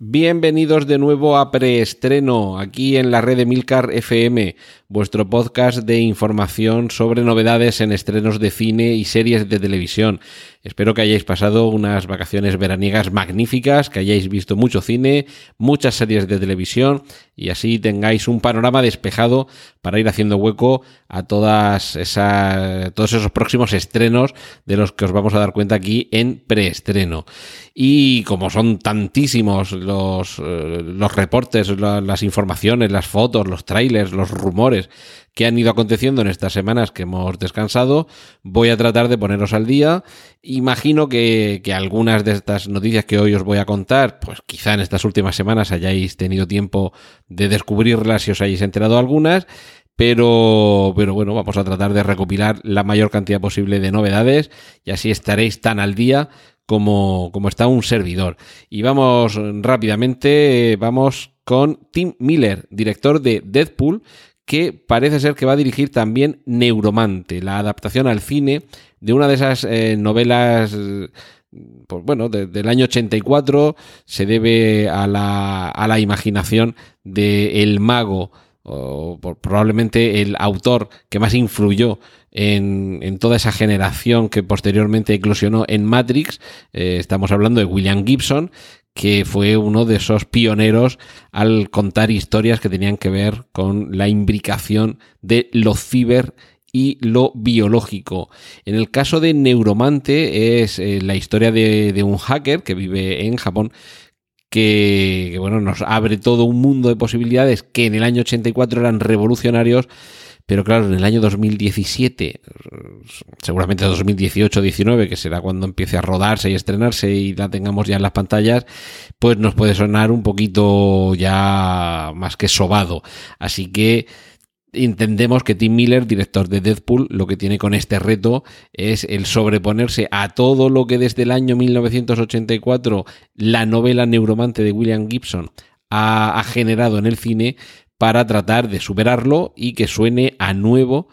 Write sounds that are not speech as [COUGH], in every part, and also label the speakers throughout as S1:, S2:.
S1: Bienvenidos de nuevo a Preestreno, aquí en la red Emilcar FM, vuestro podcast de información sobre novedades en estrenos de cine y series de televisión. Espero que hayáis pasado unas vacaciones veraniegas magníficas, que hayáis visto mucho cine, muchas series de televisión y así tengáis un panorama despejado para ir haciendo hueco a todas esas, todos esos próximos estrenos de los que os vamos a dar cuenta aquí en preestreno. Y como son tantísimos los, eh, los reportes, las informaciones, las fotos, los trailers, los rumores que han ido aconteciendo en estas semanas que hemos descansado, voy a tratar de poneros al día. Imagino que, que, algunas de estas noticias que hoy os voy a contar, pues quizá en estas últimas semanas hayáis tenido tiempo de descubrirlas y os hayáis enterado algunas. Pero, pero bueno, vamos a tratar de recopilar la mayor cantidad posible de novedades y así estaréis tan al día como, como está un servidor. Y vamos rápidamente, vamos con Tim Miller, director de Deadpool, que parece ser que va a dirigir también Neuromante, la adaptación al cine de una de esas eh, novelas pues bueno, del año 84 se debe a la, a la imaginación de El Mago, o probablemente el autor que más influyó en, toda esa generación que posteriormente eclosionó en Matrix. Eh, estamos hablando de William Gibson, que fue uno de esos pioneros al contar historias que tenían que ver con la imbricación de lo ciber y lo biológico. En el caso de Neuromante es eh, la historia de, un hacker que vive en Japón que, bueno, nos abre todo un mundo de posibilidades que en el año 84 eran revolucionarios pero claro, en el año 2017, seguramente 2018-19, que será cuando empiece a rodarse y estrenarse y la tengamos ya en las pantallas, pues nos puede sonar un poquito ya más que sobado. Así que entendemos que Tim Miller, director de Deadpool, lo que tiene con este reto es el sobreponerse a todo lo que desde el año 1984 la novela Neuromante de William Gibson ha, ha generado en el cine para tratar de superarlo y que suene a nuevo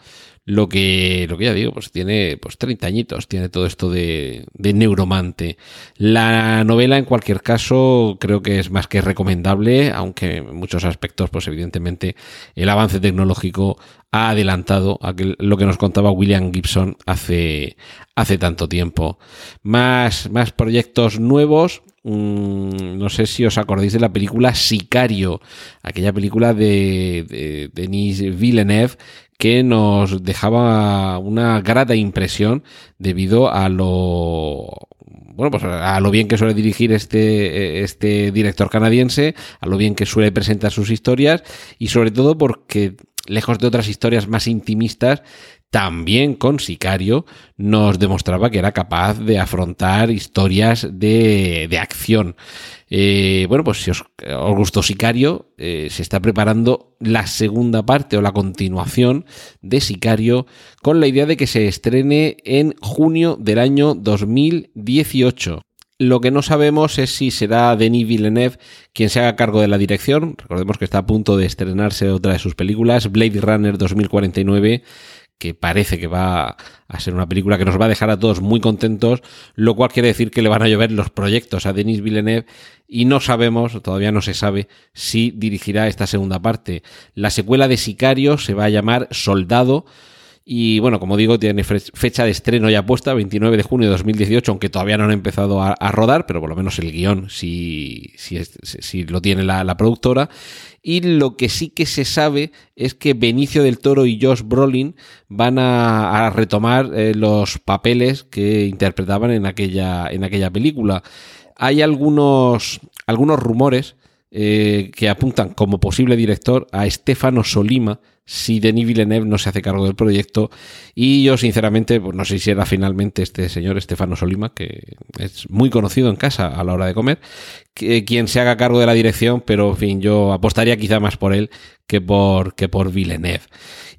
S1: lo que, lo que ya digo, pues tiene pues 30 añitos, tiene todo esto de, de, neuromante. La novela, en cualquier caso, creo que es más que recomendable, aunque en muchos aspectos, pues evidentemente, el avance tecnológico ha adelantado lo que nos contaba William Gibson hace, hace tanto tiempo. Más, más proyectos nuevos. Mm, no sé si os acordáis de la película Sicario, aquella película de, de Denis Villeneuve que nos dejaba una grata impresión debido a lo bueno, pues a lo bien que suele dirigir este, este director canadiense, a lo bien que suele presentar sus historias y sobre todo porque lejos de otras historias más intimistas, también con Sicario nos demostraba que era capaz de afrontar historias de, de acción. Eh, bueno, pues si os, gustó Sicario, eh, se está preparando la segunda parte o la continuación de Sicario con la idea de que se estrene en junio del año 2018. Lo que no sabemos es si será Denis Villeneuve quien se haga cargo de la dirección. Recordemos que está a punto de estrenarse otra de sus películas, Blade Runner 2049 que parece que va a ser una película que nos va a dejar a todos muy contentos, lo cual quiere decir que le van a llover los proyectos a Denis Villeneuve y no sabemos, todavía no se sabe, si dirigirá esta segunda parte. La secuela de Sicario se va a llamar Soldado, y bueno, como digo, tiene fecha de estreno ya puesta, 29 de junio de 2018, aunque todavía no han empezado a, rodar, pero por lo menos el guion sí, lo tiene la, productora. Y lo que sí que se sabe es que Benicio del Toro y Josh Brolin van a, a retomar eh, los papeles que interpretaban en aquella, en aquella película. Hay algunos, algunos rumores eh, que apuntan como posible director a Estefano Solima, si Denis Villeneuve no se hace cargo del proyecto. Y yo, sinceramente, pues no sé si era finalmente este señor, Estefano Solima, que es muy conocido en casa a la hora de comer, que, quien se haga cargo de la dirección, pero en fin, yo apostaría quizá más por él que por, que por Villeneuve.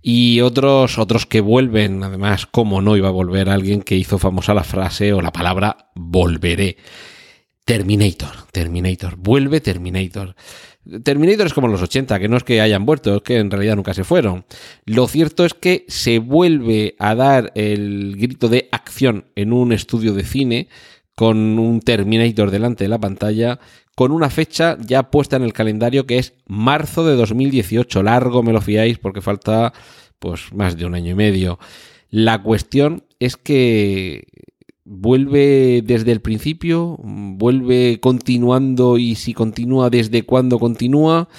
S1: Y otros, otros que vuelven, además, como no iba a volver alguien que hizo famosa la frase o la palabra volveré. Terminator, Terminator, vuelve Terminator. Terminator es como los 80, que no es que hayan vuelto, es que en realidad nunca se fueron. Lo cierto es que se vuelve a dar el grito de acción en un estudio de cine con un Terminator delante de la pantalla, con una fecha ya puesta en el calendario que es marzo de 2018. Largo me lo fiáis porque falta pues más de un año y medio. La cuestión es que vuelve desde el principio, vuelve continuando y si continúa desde cuándo continúa,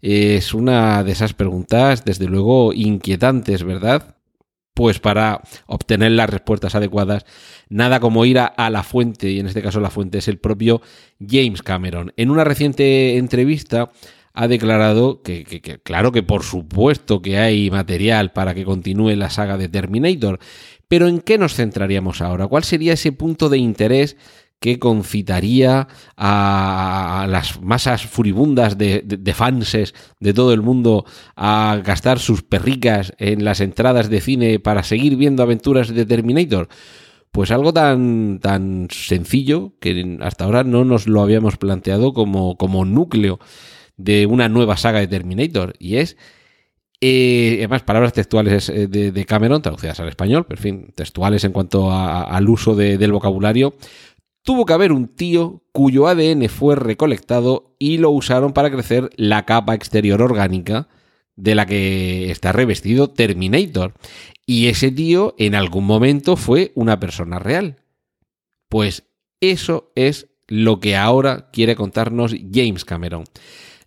S1: es una de esas preguntas desde luego inquietantes, ¿verdad? Pues para obtener las respuestas adecuadas, nada como ir a, la fuente, y en este caso la fuente es el propio James Cameron. En una reciente entrevista ha declarado que, claro que por supuesto que hay material para que continúe la saga de Terminator, pero ¿en qué nos centraríamos ahora? ¿Cuál sería ese punto de interés que concitaría a, las masas furibundas de, de, fanses de todo el mundo a gastar sus perricas en las entradas de cine para seguir viendo aventuras de Terminator? Pues algo tan, tan sencillo que hasta ahora no nos lo habíamos planteado como, como núcleo de una nueva saga de Terminator. Y es eh, además, palabras textuales eh, de, Cameron, traducidas al español, pero en fin, textuales en cuanto al uso del vocabulario. Tuvo que haber un tío cuyo ADN fue recolectado y lo usaron para crecer la capa exterior orgánica de la que está revestido Terminator. Y ese tío en algún momento fue una persona real. Pues eso es lo que ahora quiere contarnos James Cameron.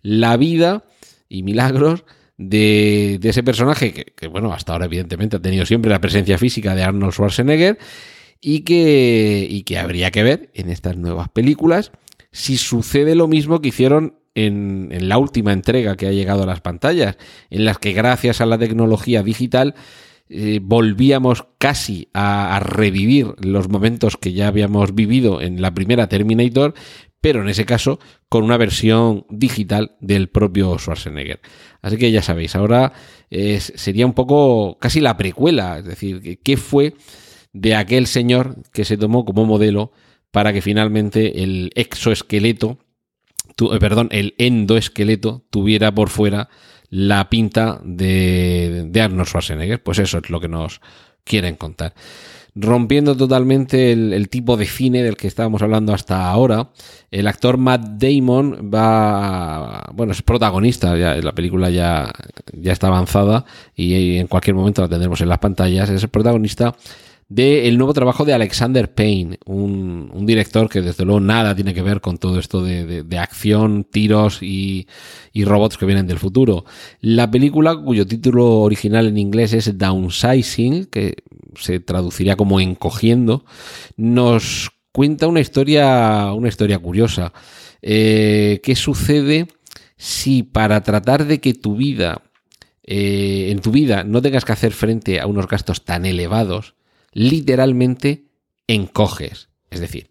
S1: La vida y milagros de, ese personaje que, bueno, hasta ahora evidentemente ha tenido siempre la presencia física de Arnold Schwarzenegger y que, y que habría que ver en estas nuevas películas si sucede lo mismo que hicieron en, la última entrega que ha llegado a las pantallas, en las que gracias a la tecnología digital eh, volvíamos casi a, revivir los momentos que ya habíamos vivido en la primera Terminator, pero en ese caso con una versión digital del propio Schwarzenegger. Así que ya sabéis, ahora sería un poco casi la precuela, es decir, qué fue de aquel señor que se tomó como modelo para que finalmente el exoesqueleto, eh, perdón, el endoesqueleto tuviera por fuera la pinta de, de Arnold Schwarzenegger. Pues eso es lo que nos quieren contar rompiendo totalmente el, tipo de cine del que estábamos hablando hasta ahora. El actor Matt Damon va, bueno, es protagonista, ya, la película ya, ya está avanzada y en cualquier momento la tendremos en las pantallas, es el protagonista del nuevo trabajo de Alexander Payne, un, director que desde luego nada tiene que ver con todo esto de, acción, tiros y, y, robots que vienen del futuro. La película, cuyo título original en inglés es Downsizing, que se traduciría como encogiendo, nos cuenta una historia, una historia curiosa. Eh, ¿Qué sucede si para tratar de que tu vida, eh, en tu vida, no tengas que hacer frente a unos gastos tan elevados, literalmente encoges? Es decir,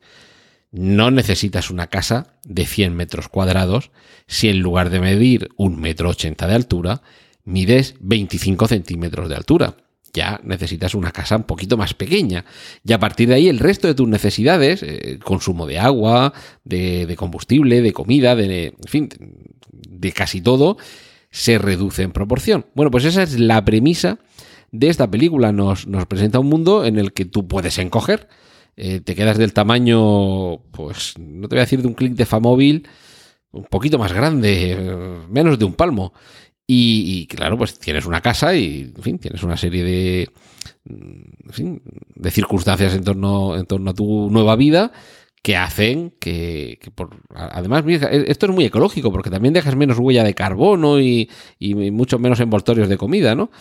S1: no necesitas una casa de 100 metros cuadrados si en lugar de medir un metro ochenta de altura, mides 25 centímetros de altura ya necesitas una casa un poquito más pequeña. Y a partir de ahí el resto de tus necesidades, eh, consumo de agua, de, combustible, de comida, de, en fin, de casi todo, se reduce en proporción. Bueno, pues esa es la premisa de esta película. Nos, nos presenta un mundo en el que tú puedes encoger. Eh, te quedas del tamaño, pues no te voy a decir de un clic de Famóvil, un poquito más grande, eh, menos de un palmo. Y, claro, pues tienes una casa y, en fin, tienes una serie de, de circunstancias en torno, en torno a tu nueva vida que hacen que, por, además, esto es muy ecológico porque también dejas menos huella de carbono y, y mucho menos envoltorios de comida, ¿no?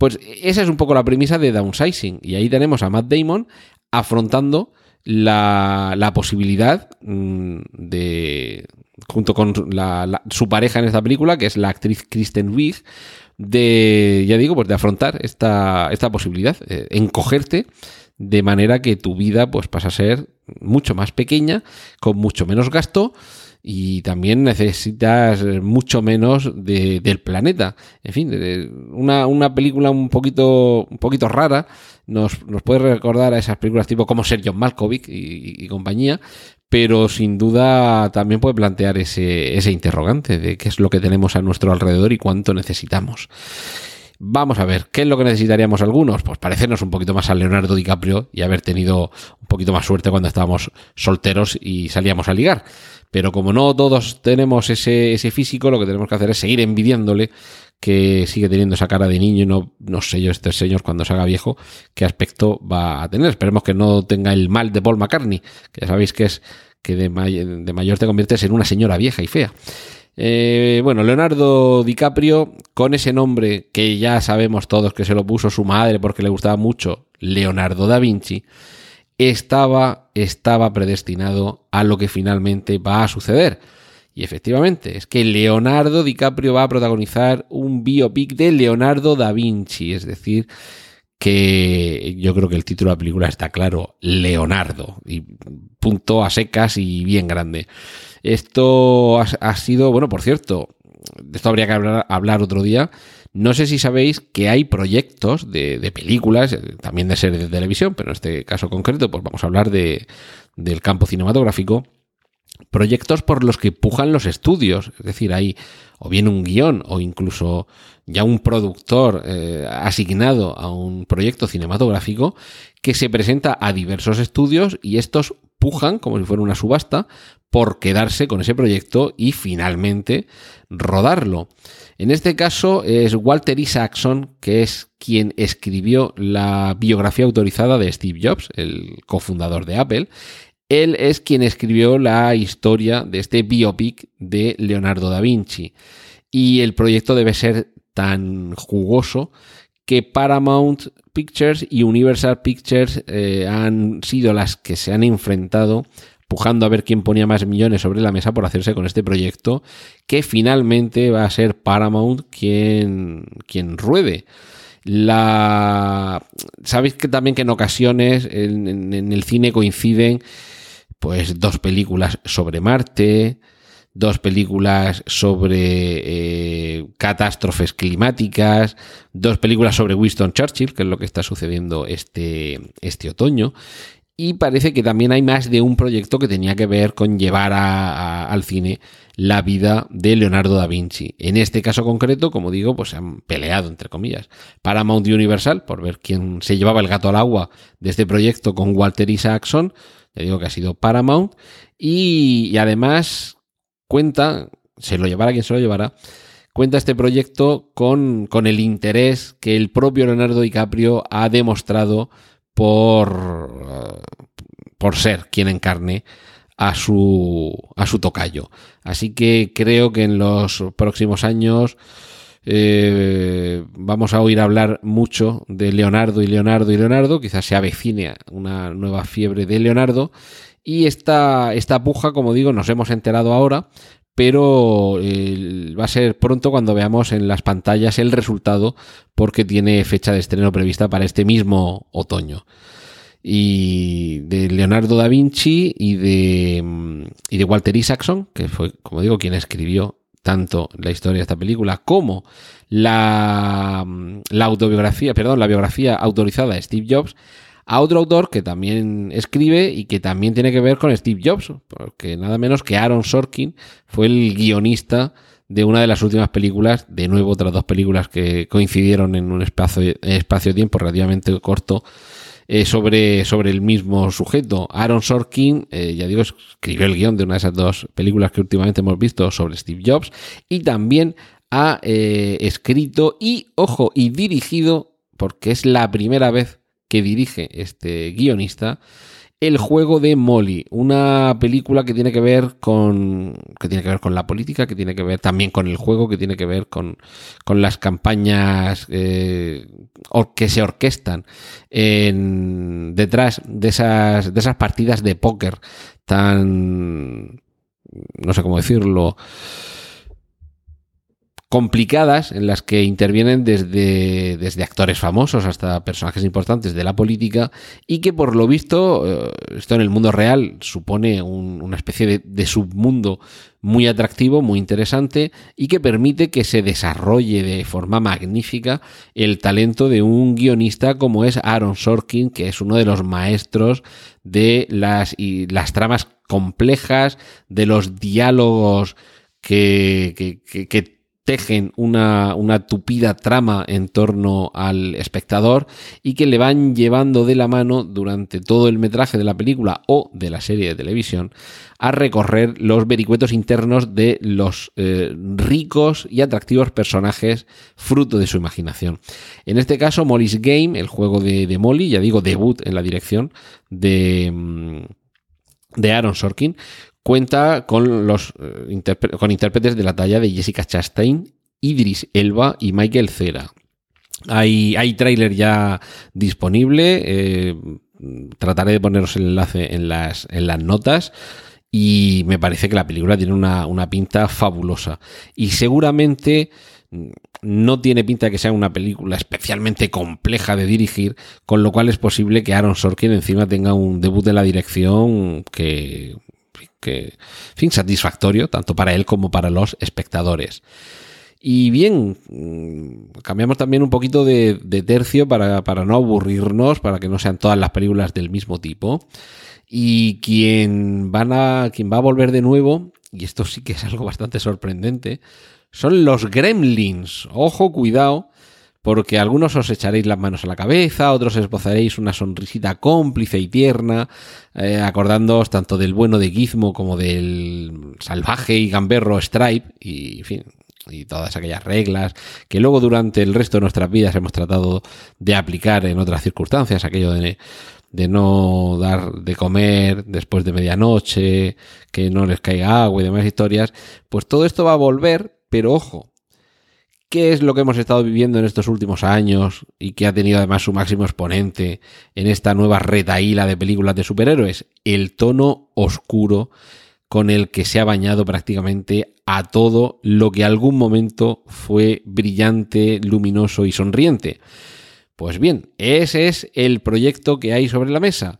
S1: Pues esa es un poco la premisa de downsizing. Y ahí tenemos a Matt Damon afrontando la, la posibilidad mm, de, junto con su pareja en esta película, que es la actriz Kristen Wiig, de, ya digo, pues de afrontar esta, esta posibilidad, eh, encogerte de manera que tu vida pues pasa a ser mucho más pequeña, con mucho menos gasto y también necesitas mucho menos del planeta. En fin, una, una, película un poquito, un poquito rara nos, nos, puede recordar a esas películas tipo como Sergio Malkovich y, y, compañía, pero sin duda también puede plantear ese, ese interrogante de qué es lo que tenemos a nuestro alrededor y cuánto necesitamos. Vamos a ver, ¿qué es lo que necesitaríamos algunos? Pues parecernos un poquito más a Leonardo DiCaprio y haber tenido un poquito más suerte cuando estábamos solteros y salíamos a ligar. Pero como no todos tenemos ese, ese físico, lo que tenemos que hacer es seguir envidiándole que sigue teniendo esa cara de niño y no, no sé yo este señor cuando se haga viejo qué aspecto va a tener. Esperemos que no tenga el mal de Paul McCartney, que ya sabéis que es que de, de mayor te conviertes en una señora vieja y fea. Eh, bueno, Leonardo DiCaprio, con ese nombre que ya sabemos todos que se lo puso su madre porque le gustaba mucho, Leonardo da Vinci, estaba, estaba predestinado a lo que finalmente va a suceder. Y efectivamente, es que Leonardo DiCaprio va a protagonizar un biopic de Leonardo da Vinci, es decir, que yo creo que el título de la película está claro, Leonardo, y punto a secas y bien grande. Esto ha, sido, bueno, por cierto, de esto habría que hablar, otro día. No sé si sabéis que hay proyectos de, películas, eh, también de series de televisión, pero en este caso concreto, pues vamos a hablar de, del campo cinematográfico. Proyectos por los que pujan los estudios, es decir, hay o bien un guion o incluso ya un productor eh, asignado a un proyecto cinematográfico que se presenta a diversos estudios y estos pujan como si fuera una subasta por quedarse con ese proyecto y finalmente rodarlo. En este caso es Walter Isaacson, que es quien escribió la biografía autorizada de Steve Jobs, el cofundador de Apple. Él es quien escribió la historia de este biopic de Leonardo da Vinci. Y el proyecto debe ser tan jugoso que Paramount Pictures y Universal Pictures eh, han sido las que se han enfrentado pujando a ver quién ponía más millones sobre la mesa por hacerse con este proyecto, que finalmente va a ser Paramount quien, quien ruede. La... Sabéis que también que en ocasiones en, el cine coinciden pues dos películas sobre Marte, dos películas sobre eh, catástrofes climáticas, dos películas sobre Winston Churchill, que es lo que está sucediendo este, este otoño, y parece que también hay más de un proyecto que tenía que ver con llevar al cine la vida de Leonardo da Vinci. En este caso concreto, como digo, pues se han peleado, entre comillas, Paramount Universal por ver quién se llevaba el gato al agua de este proyecto con Walter Isaacson. Ya digo que ha sido Paramount. Y, además cuenta, se lo llevará quien se lo llevará, cuenta este proyecto con, con el interés que el propio Leonardo DiCaprio ha demostrado por, por ser quien encarne a su, a su tocayo. Así que creo que en los próximos años eh, vamos a oír hablar mucho de Leonardo y Leonardo y Leonardo. Quizás se avecine una nueva fiebre de Leonardo. Y esta, esta puja, como digo, nos hemos enterado ahora, pero va a ser pronto cuando veamos en las pantallas el resultado porque tiene fecha de estreno prevista para este mismo otoño. Y de Leonardo da Vinci y de, Walter Isaacson, que fue, como digo, quien escribió tanto la historia de esta película como la autobiografía, perdón, la biografía autorizada de Steve Jobs, a otro autor que también escribe y que también tiene que ver con Steve Jobs, porque nada menos que Aaron Sorkin fue el guionista de una de las últimas películas, de nuevo otras dos películas que coincidieron en un espacio, espacio de tiempo relativamente corto eh, sobre, sobre el mismo sujeto. Aaron Sorkin, eh, ya digo, escribió el guion de una de esas dos películas que últimamente hemos visto sobre Steve Jobs y también ha eh, escrito y, ojo, y dirigido, porque es la primera vez que dirige este guionista, el juego de Molly, una película que tiene que ver con que tiene que ver con la política, que tiene que ver también con el juego, que tiene que ver con, con las campañas eh, que se orquestan en, detrás de esas de esas partidas de póker tan no sé cómo decirlo complicadas en las que intervienen desde, desde actores famosos hasta personajes importantes de la política y que por lo visto, eh, esto en el mundo real supone una especie de, submundo muy atractivo, muy interesante y que permite que se desarrolle de forma magnífica el talento de un guionista como es Aaron Sorkin, que es uno de los maestros de las, y las tramas complejas, de los diálogos que, que, que tejen una, una, tupida trama en torno al espectador y que le van llevando de la mano durante todo el metraje de la película o de la serie de televisión a recorrer los vericuetos internos de los eh, ricos y atractivos personajes fruto de su imaginación. En este caso, Molly's Game, el juego de, de Molly, ya digo, debut en la dirección de, mm, de Aaron Sorkin, Cuenta con, los, eh, con intérpretes de la talla de Jessica Chastain, Idris Elba y Michael Cera. Hay, hay tráiler ya disponible. Eh, trataré de poneros el enlace en las, en las notas. Y me parece que la película tiene una, una pinta fabulosa. Y seguramente no tiene pinta de que sea una película especialmente compleja de dirigir, con lo cual es posible que Aaron Sorkin encima tenga un debut de la dirección que que, fin, satisfactorio, tanto para él como para los espectadores. Y bien, mm, cambiamos también un poquito de, tercio para, no aburrirnos, para que no sean todas las películas del mismo tipo. Y quien, van a, quien va a volver de nuevo, y esto sí que es algo bastante sorprendente, son los gremlins. Ojo, cuidado, porque algunos os echaréis las manos a la cabeza, otros esbozaréis una sonrisita cómplice y tierna, eh, acordándoos tanto del bueno de Gizmo como del salvaje y gamberro Stripe, y fin, y todas aquellas reglas que luego durante el resto de nuestras vidas hemos tratado de aplicar en otras circunstancias, aquello de, de no dar de comer después de medianoche, que no les caiga agua y demás historias, pues todo esto va a volver, pero ojo, ¿Qué es lo que hemos estado viviendo en estos últimos años y que ha tenido además su máximo exponente en esta nueva retaíla de películas de superhéroes? El tono oscuro con el que se ha bañado prácticamente a todo lo que algún momento fue brillante, luminoso y sonriente. Pues bien, ese es el proyecto que hay sobre la mesa.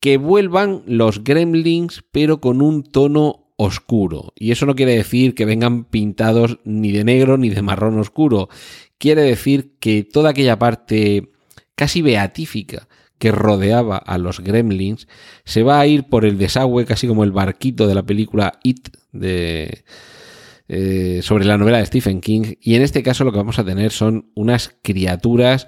S1: Que vuelvan los gremlins pero con un tono oscuro. Y eso no quiere decir que vengan pintados ni de negro ni de marrón oscuro. Quiere decir que toda aquella parte casi beatífica que rodeaba a los gremlins se va a ir por el desagüe, casi como el barquito de la película It de, eh, sobre la novela de Stephen King. Y en este caso lo que vamos a tener son unas criaturas,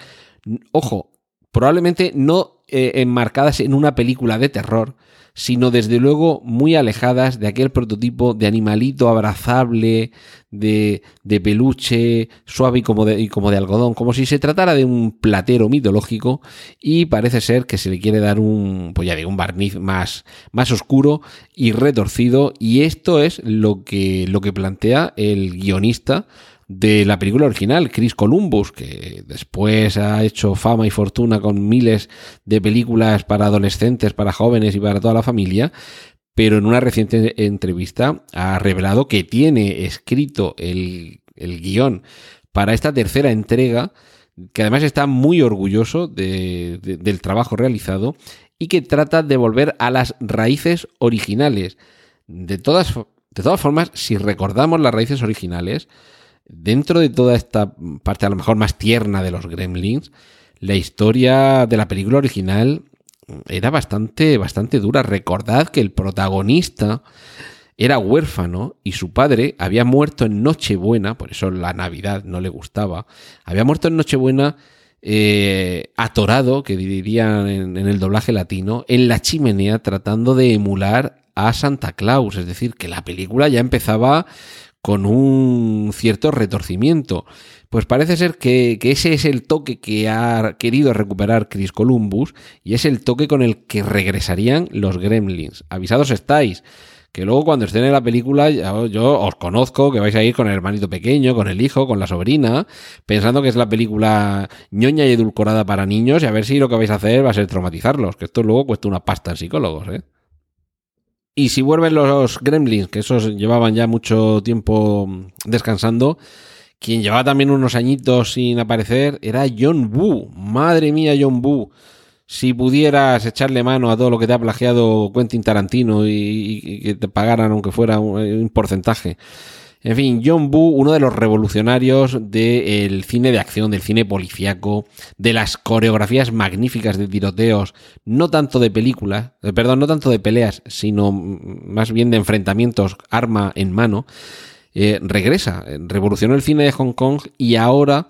S1: ojo, probablemente no eh, enmarcadas en una película de terror, sino desde luego muy alejadas de aquel prototipo de animalito abrazable, de, de peluche suave y como de, y como de algodón, como si se tratara de un platero mitológico y parece ser que se le quiere dar un, pues ya digo, un barniz más, más oscuro y retorcido y esto es lo que, lo que plantea el guionista de la película original, Chris Columbus, que después ha hecho fama y fortuna con miles de películas para adolescentes, para jóvenes y para toda la familia, pero en una reciente entrevista ha revelado que tiene escrito el, guion para esta tercera entrega, que además está muy orgulloso del trabajo realizado y que trata de volver a las raíces originales. De todas, de todas formas, si recordamos las raíces originales, dentro de toda esta parte a lo mejor más tierna de los gremlins, la historia de la película original era bastante, bastante dura. Recordad que el protagonista era huérfano y su padre había muerto en Nochebuena, por eso la Navidad no le gustaba, había muerto en Nochebuena eh, atorado, que dirían en, en el doblaje latino, en la chimenea tratando de emular a Santa Claus. Es decir, que la película ya empezaba con un cierto retorcimiento. Pues parece ser que, ese es el toque que ha querido recuperar Chris Columbus y es el toque con el que regresarían los gremlins. Avisados estáis, que luego cuando estén en la película yo, os conozco que vais a ir con el hermanito pequeño, con el hijo, con la sobrina, pensando que es la película ñoña y edulcorada para niños y a ver si lo que vais a hacer va a ser traumatizarlos, que esto luego cuesta una pasta en psicólogos, ¿eh? Y si vuelven los gremlins, que esos llevaban ya mucho tiempo descansando, quien llevaba también unos añitos sin aparecer era John Woo. Madre mía, John Woo. Si pudieras echarle mano a todo lo que te ha plagiado Quentin Tarantino y, que te pagaran aunque fuera un porcentaje. En fin, John Boo, uno de los revolucionarios del cine de acción, del cine policíaco, de las coreografías magníficas de tiroteos, no tanto de películas, eh, perdón, no tanto de peleas, sino más bien de enfrentamientos arma en mano, eh, regresa, revolucionó el cine de Hong Kong y ahora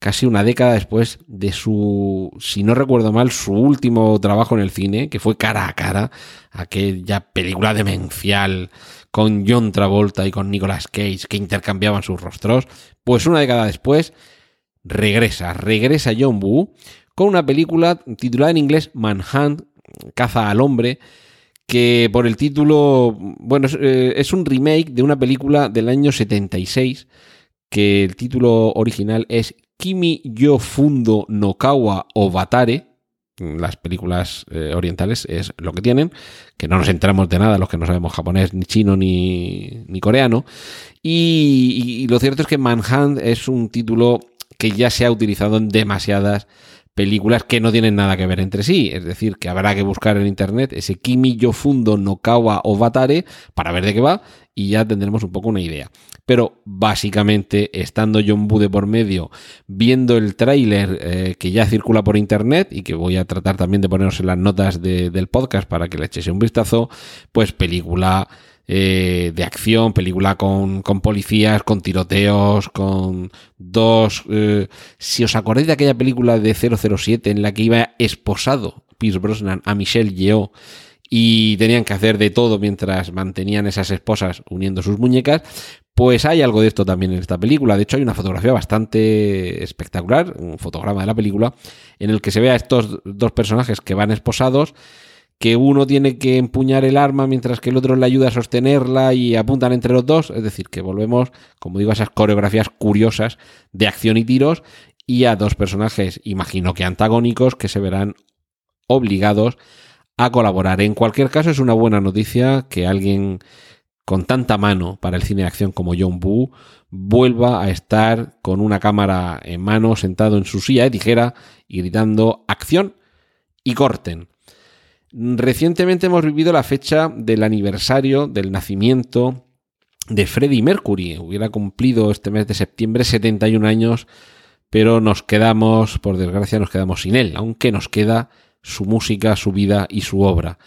S1: casi una década después de su, si no recuerdo mal, su último trabajo en el cine, que fue cara a cara, aquella película demencial con John Travolta y con Nicolas Cage que intercambiaban sus rostros, pues una década después regresa, regresa John Woo con una película titulada en inglés Manhunt, Caza al Hombre, que por el título, bueno, es, eh, un remake de una película del año 76, que el título original es Kimi yo fundo no kawa o batare, las películas eh, orientales es lo que tienen, que no nos enteramos de nada los que no sabemos japonés, ni chino, ni, ni coreano. Y, y, lo cierto es que Manhunt es un título que ya se ha utilizado en demasiadas películas que no tienen nada que ver entre sí. Es decir, que habrá que buscar en internet ese Kimi yo fundo no kawa o batare para ver de qué va y ya tendremos un poco una idea. Pero básicamente, estando John Bude por medio, viendo el tráiler eh, que ya circula por internet y que voy a tratar también de poneros en las notas del podcast para que le echéis un vistazo, pues película eh, de acción, película con, con, policías, con tiroteos, con dos... Eh, si os acordáis de aquella película de 007 en la que iba esposado Pierce Brosnan a Michelle Yeoh y tenían que hacer de todo mientras mantenían esas esposas uniendo sus muñecas, pues hay algo de esto también en esta película. De hecho, hay una fotografía bastante espectacular, un fotograma de la película, en el que se ve a estos dos personajes que van esposados, que uno tiene que empuñar el arma mientras que el otro le ayuda a sostenerla y apuntan entre los dos. Es decir, que volvemos, como digo, a esas coreografías curiosas de acción y tiros y a dos personajes, imagino que antagónicos, que se verán obligados a colaborar. En cualquier caso, es una buena noticia que alguien con tanta mano para el cine de acción como John Boo vuelva a estar con una cámara en mano sentado en su silla de tijera y gritando acción y corten. Recientemente hemos vivido la fecha del aniversario del nacimiento de Freddie Mercury. Hubiera cumplido este mes de septiembre 71 años, pero nos quedamos, por desgracia, nos quedamos sin él, aunque nos queda su música, su vida y su obra.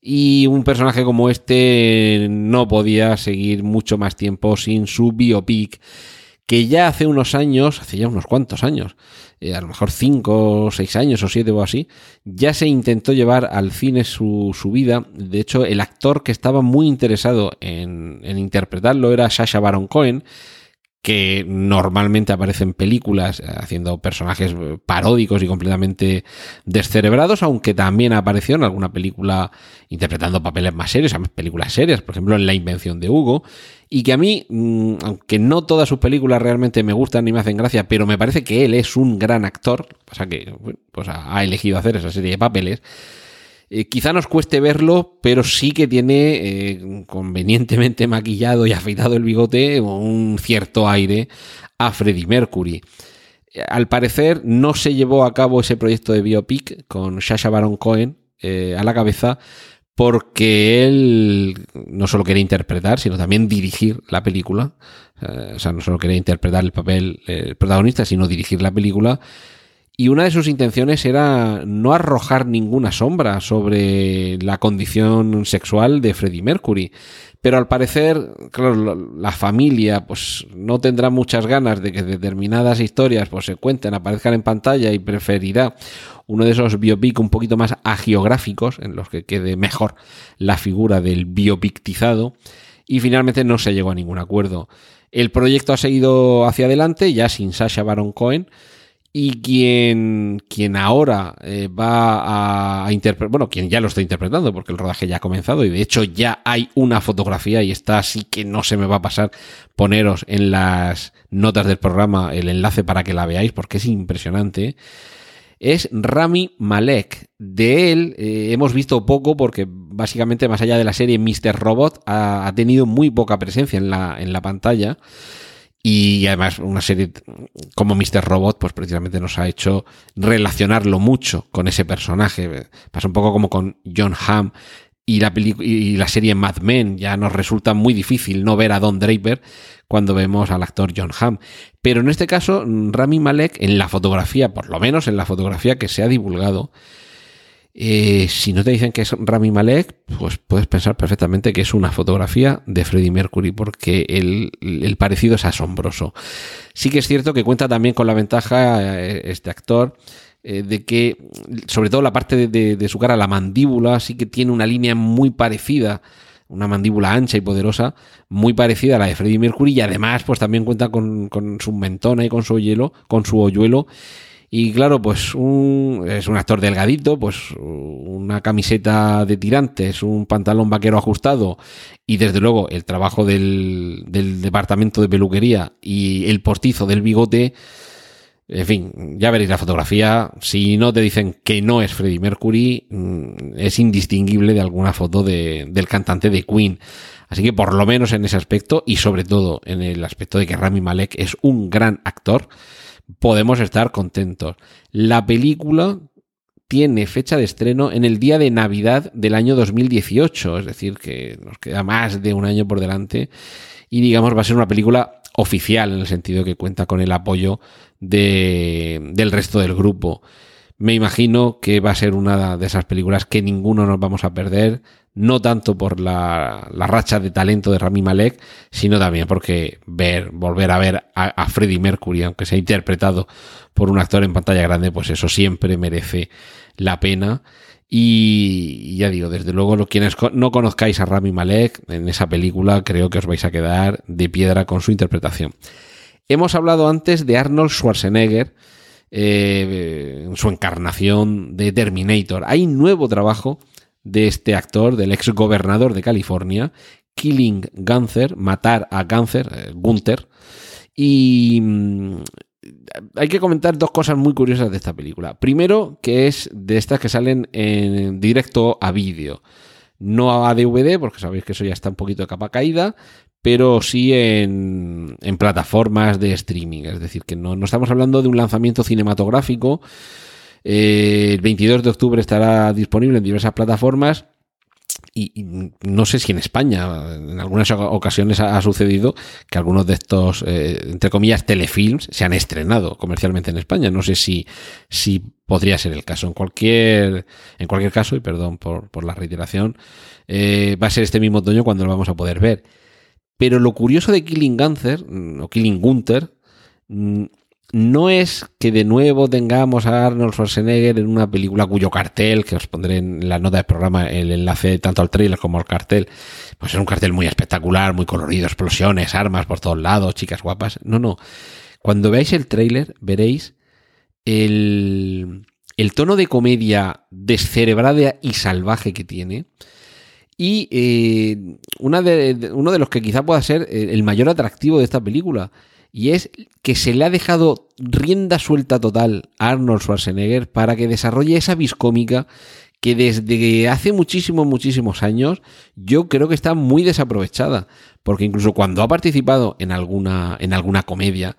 S1: Y un personaje como este no podía seguir mucho más tiempo sin su biopic, que ya hace unos años, hace ya unos cuantos años, eh, a lo mejor cinco o seis años o siete o así, ya se intentó llevar al cine su, su vida. De hecho, el actor que estaba muy interesado en, en interpretarlo era Sasha Baron Cohen, que normalmente aparece en películas eh, haciendo personajes eh, paródicos y completamente descerebrados, aunque también apareció en alguna película interpretando papeles más serios, películas serias, por ejemplo en La invención de Hugo, y que a mí, mm, aunque no todas sus películas realmente me gustan ni me hacen gracia, pero me parece que él es un gran actor, o sea que pues ha elegido hacer esa serie de papeles, eh, quizá nos cueste verlo, pero sí que tiene eh, convenientemente maquillado y afeitado el bigote un cierto aire a Freddie Mercury. Eh, al parecer no se llevó a cabo ese proyecto de biopic con Sasha Baron Cohen a la cabeza porque él no solo quería interpretar, sino también dirigir la película. o sea, no solo quería interpretar el papel protagonista, sino dirigir la película y una de sus intenciones era no arrojar ninguna sombra sobre la condición sexual de Freddie Mercury. Pero al parecer, claro, la familia pues no tendrá muchas ganas de que determinadas historias pues se cuenten, aparezcan en pantalla y preferirá uno de esos biopic un poquito más agiográficos en los que quede mejor la figura del biopictizado y finalmente no se llegó a ningún acuerdo. El proyecto ha seguido hacia adelante ya sin Sasha Baron Cohen y quien, quien ahora eh, va a, interpretar, bueno, quien ya lo está interpretando, porque el rodaje ya ha comenzado y de hecho ya hay una fotografía y está así que no se me va a pasar poneros en las notas del programa el enlace para que la veáis porque es impresionante. Es Rami Malek. De él eh, hemos visto poco porque básicamente más allá de la serie Mr. Robot ha, ha tenido muy poca presencia en la, en la pantalla. Y además una serie como Mr. Robot, pues precisamente nos ha hecho relacionarlo mucho con ese personaje. Pasa un poco como con John Hamm y la, y la serie Mad Men. Ya nos resulta muy difícil no ver a Don Draper cuando vemos al actor John Hamm. Pero en este caso, Rami Malek, en la fotografía, por lo menos en la fotografía que se ha divulgado, eh, si no te dicen que es Rami Malek, pues puedes pensar perfectamente que es una fotografía de Freddie Mercury, porque el, parecido es asombroso. Sí que es cierto que cuenta también con la ventaja eh, este actor eh, de que, sobre todo la parte de, su cara, la mandíbula, sí que tiene una línea muy parecida una mandíbula ancha y poderosa, muy parecida a la de Freddie Mercury, y además, pues también cuenta con, su mentona y con su hielo, con su hoyuelo, y claro, pues un, es un actor delgadito, pues una camiseta de tirantes, un pantalón vaquero ajustado y desde luego el trabajo del, del departamento de peluquería y el postizo del bigote. En fin, ya veréis la fotografía. Si no te dicen que no es Freddie Mercury, mm, es indistinguible de alguna foto de, del cantante de Queen. Así que por lo menos en ese aspecto y sobre todo en el aspecto de que Rami Malek es un gran actor, podemos estar contentos. La película tiene fecha de estreno en el día de Navidad del año 2018, es decir, que nos queda más de un año por delante y digamos va a ser una película oficial en el sentido que cuenta con el apoyo de, del resto del grupo. Me imagino que va a ser una de esas películas que ninguno nos vamos a perder no tanto por la, racha de talento de Rami Malek, sino también porque ver, volver a ver a, Freddie Mercury, aunque sea interpretado por un actor en pantalla grande, pues eso siempre merece la pena. Y ya digo, desde luego, los quienes no conozcáis a Rami Malek en esa película, creo que os vais a quedar de piedra con su interpretación. Hemos hablado antes de Arnold Schwarzenegger, eh, en su encarnación de Terminator. Hay nuevo trabajo de este actor, del ex gobernador de California, Killing Gunther, matar a Gunther, eh, Gunther. Y mm, hay que comentar dos cosas muy curiosas de esta película. Primero, que es de estas que salen en directo a vídeo. No a DVD, porque sabéis que eso ya está un poquito de capa caída, pero sí en, en plataformas de streaming. Es decir, que no, no estamos hablando de un lanzamiento cinematográfico, eh, el 22 de octubre estará disponible en diversas plataformas. Y, no sé si en España, en algunas ocasiones ha, sucedido que algunos de estos, eh, entre comillas, telefilms se han estrenado comercialmente en España. No sé si, si podría ser el caso. En cualquier, en cualquier caso, y perdón por, por la reiteración, eh, va a ser este mismo otoño cuando lo vamos a poder ver. Pero lo curioso de Killing Gunther, o Killing Gunther, mm, no es que de nuevo tengamos a Arnold Schwarzenegger en una película cuyo cartel, que os pondré en la nota del programa el enlace tanto al trailer como al cartel, pues es un cartel muy espectacular, muy colorido, explosiones, armas por todos lados, chicas guapas. No, no. Cuando veáis el trailer veréis el, tono de comedia descerebrada y salvaje que tiene. Y eh, una de, uno de los que quizá pueda ser el mayor atractivo de esta película y es que se le ha dejado rienda suelta total a Arnold Schwarzenegger para que desarrolle esa viscómica que desde hace muchísimos, muchísimos años yo creo que está muy desaprovechada, porque incluso cuando ha participado en alguna, en alguna comedia,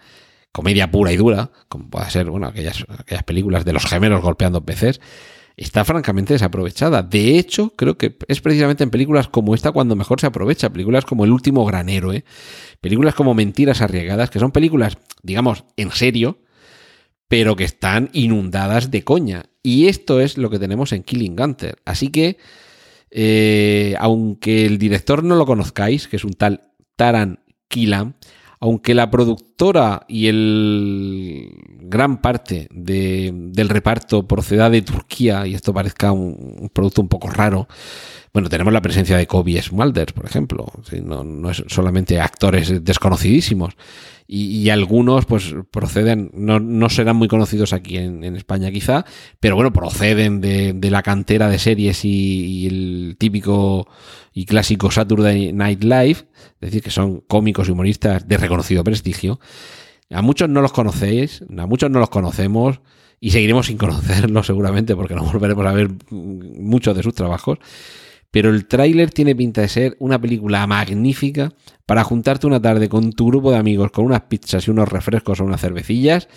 S1: comedia pura y dura, como puede ser, bueno, aquellas, aquellas películas de los gemelos golpeando peces, está francamente desaprovechada. De hecho, creo que es precisamente en películas como esta cuando mejor se aprovecha. Películas como El último gran héroe, películas como Mentiras arriesgadas, que son películas, digamos, en serio, pero que están inundadas de coña. Y esto es lo que tenemos en Killing Gunter. Así que, eh, aunque el director no lo conozcáis, que es un tal Taran Killam, aunque la productora y el gran parte del reparto proceda de Turquía, y esto parezca un, producto un poco raro, bueno, tenemos la presencia de Kobe Smulders, por ejemplo, no, no, es solamente actores desconocidísimos y, algunos pues proceden, no, no, serán muy conocidos aquí en, España quizá, pero bueno, proceden de, de la cantera de series y, el típico y clásico Saturday Night Live, es decir, que son cómicos y humoristas de reconocido prestigio. A muchos no los conocéis, a muchos no los conocemos y seguiremos sin conocerlos seguramente porque no volveremos a ver muchos de sus trabajos. Pero el tráiler tiene pinta de ser una película magnífica para juntarte una tarde con tu grupo de amigos con unas pizzas y unos refrescos o unas cervecillas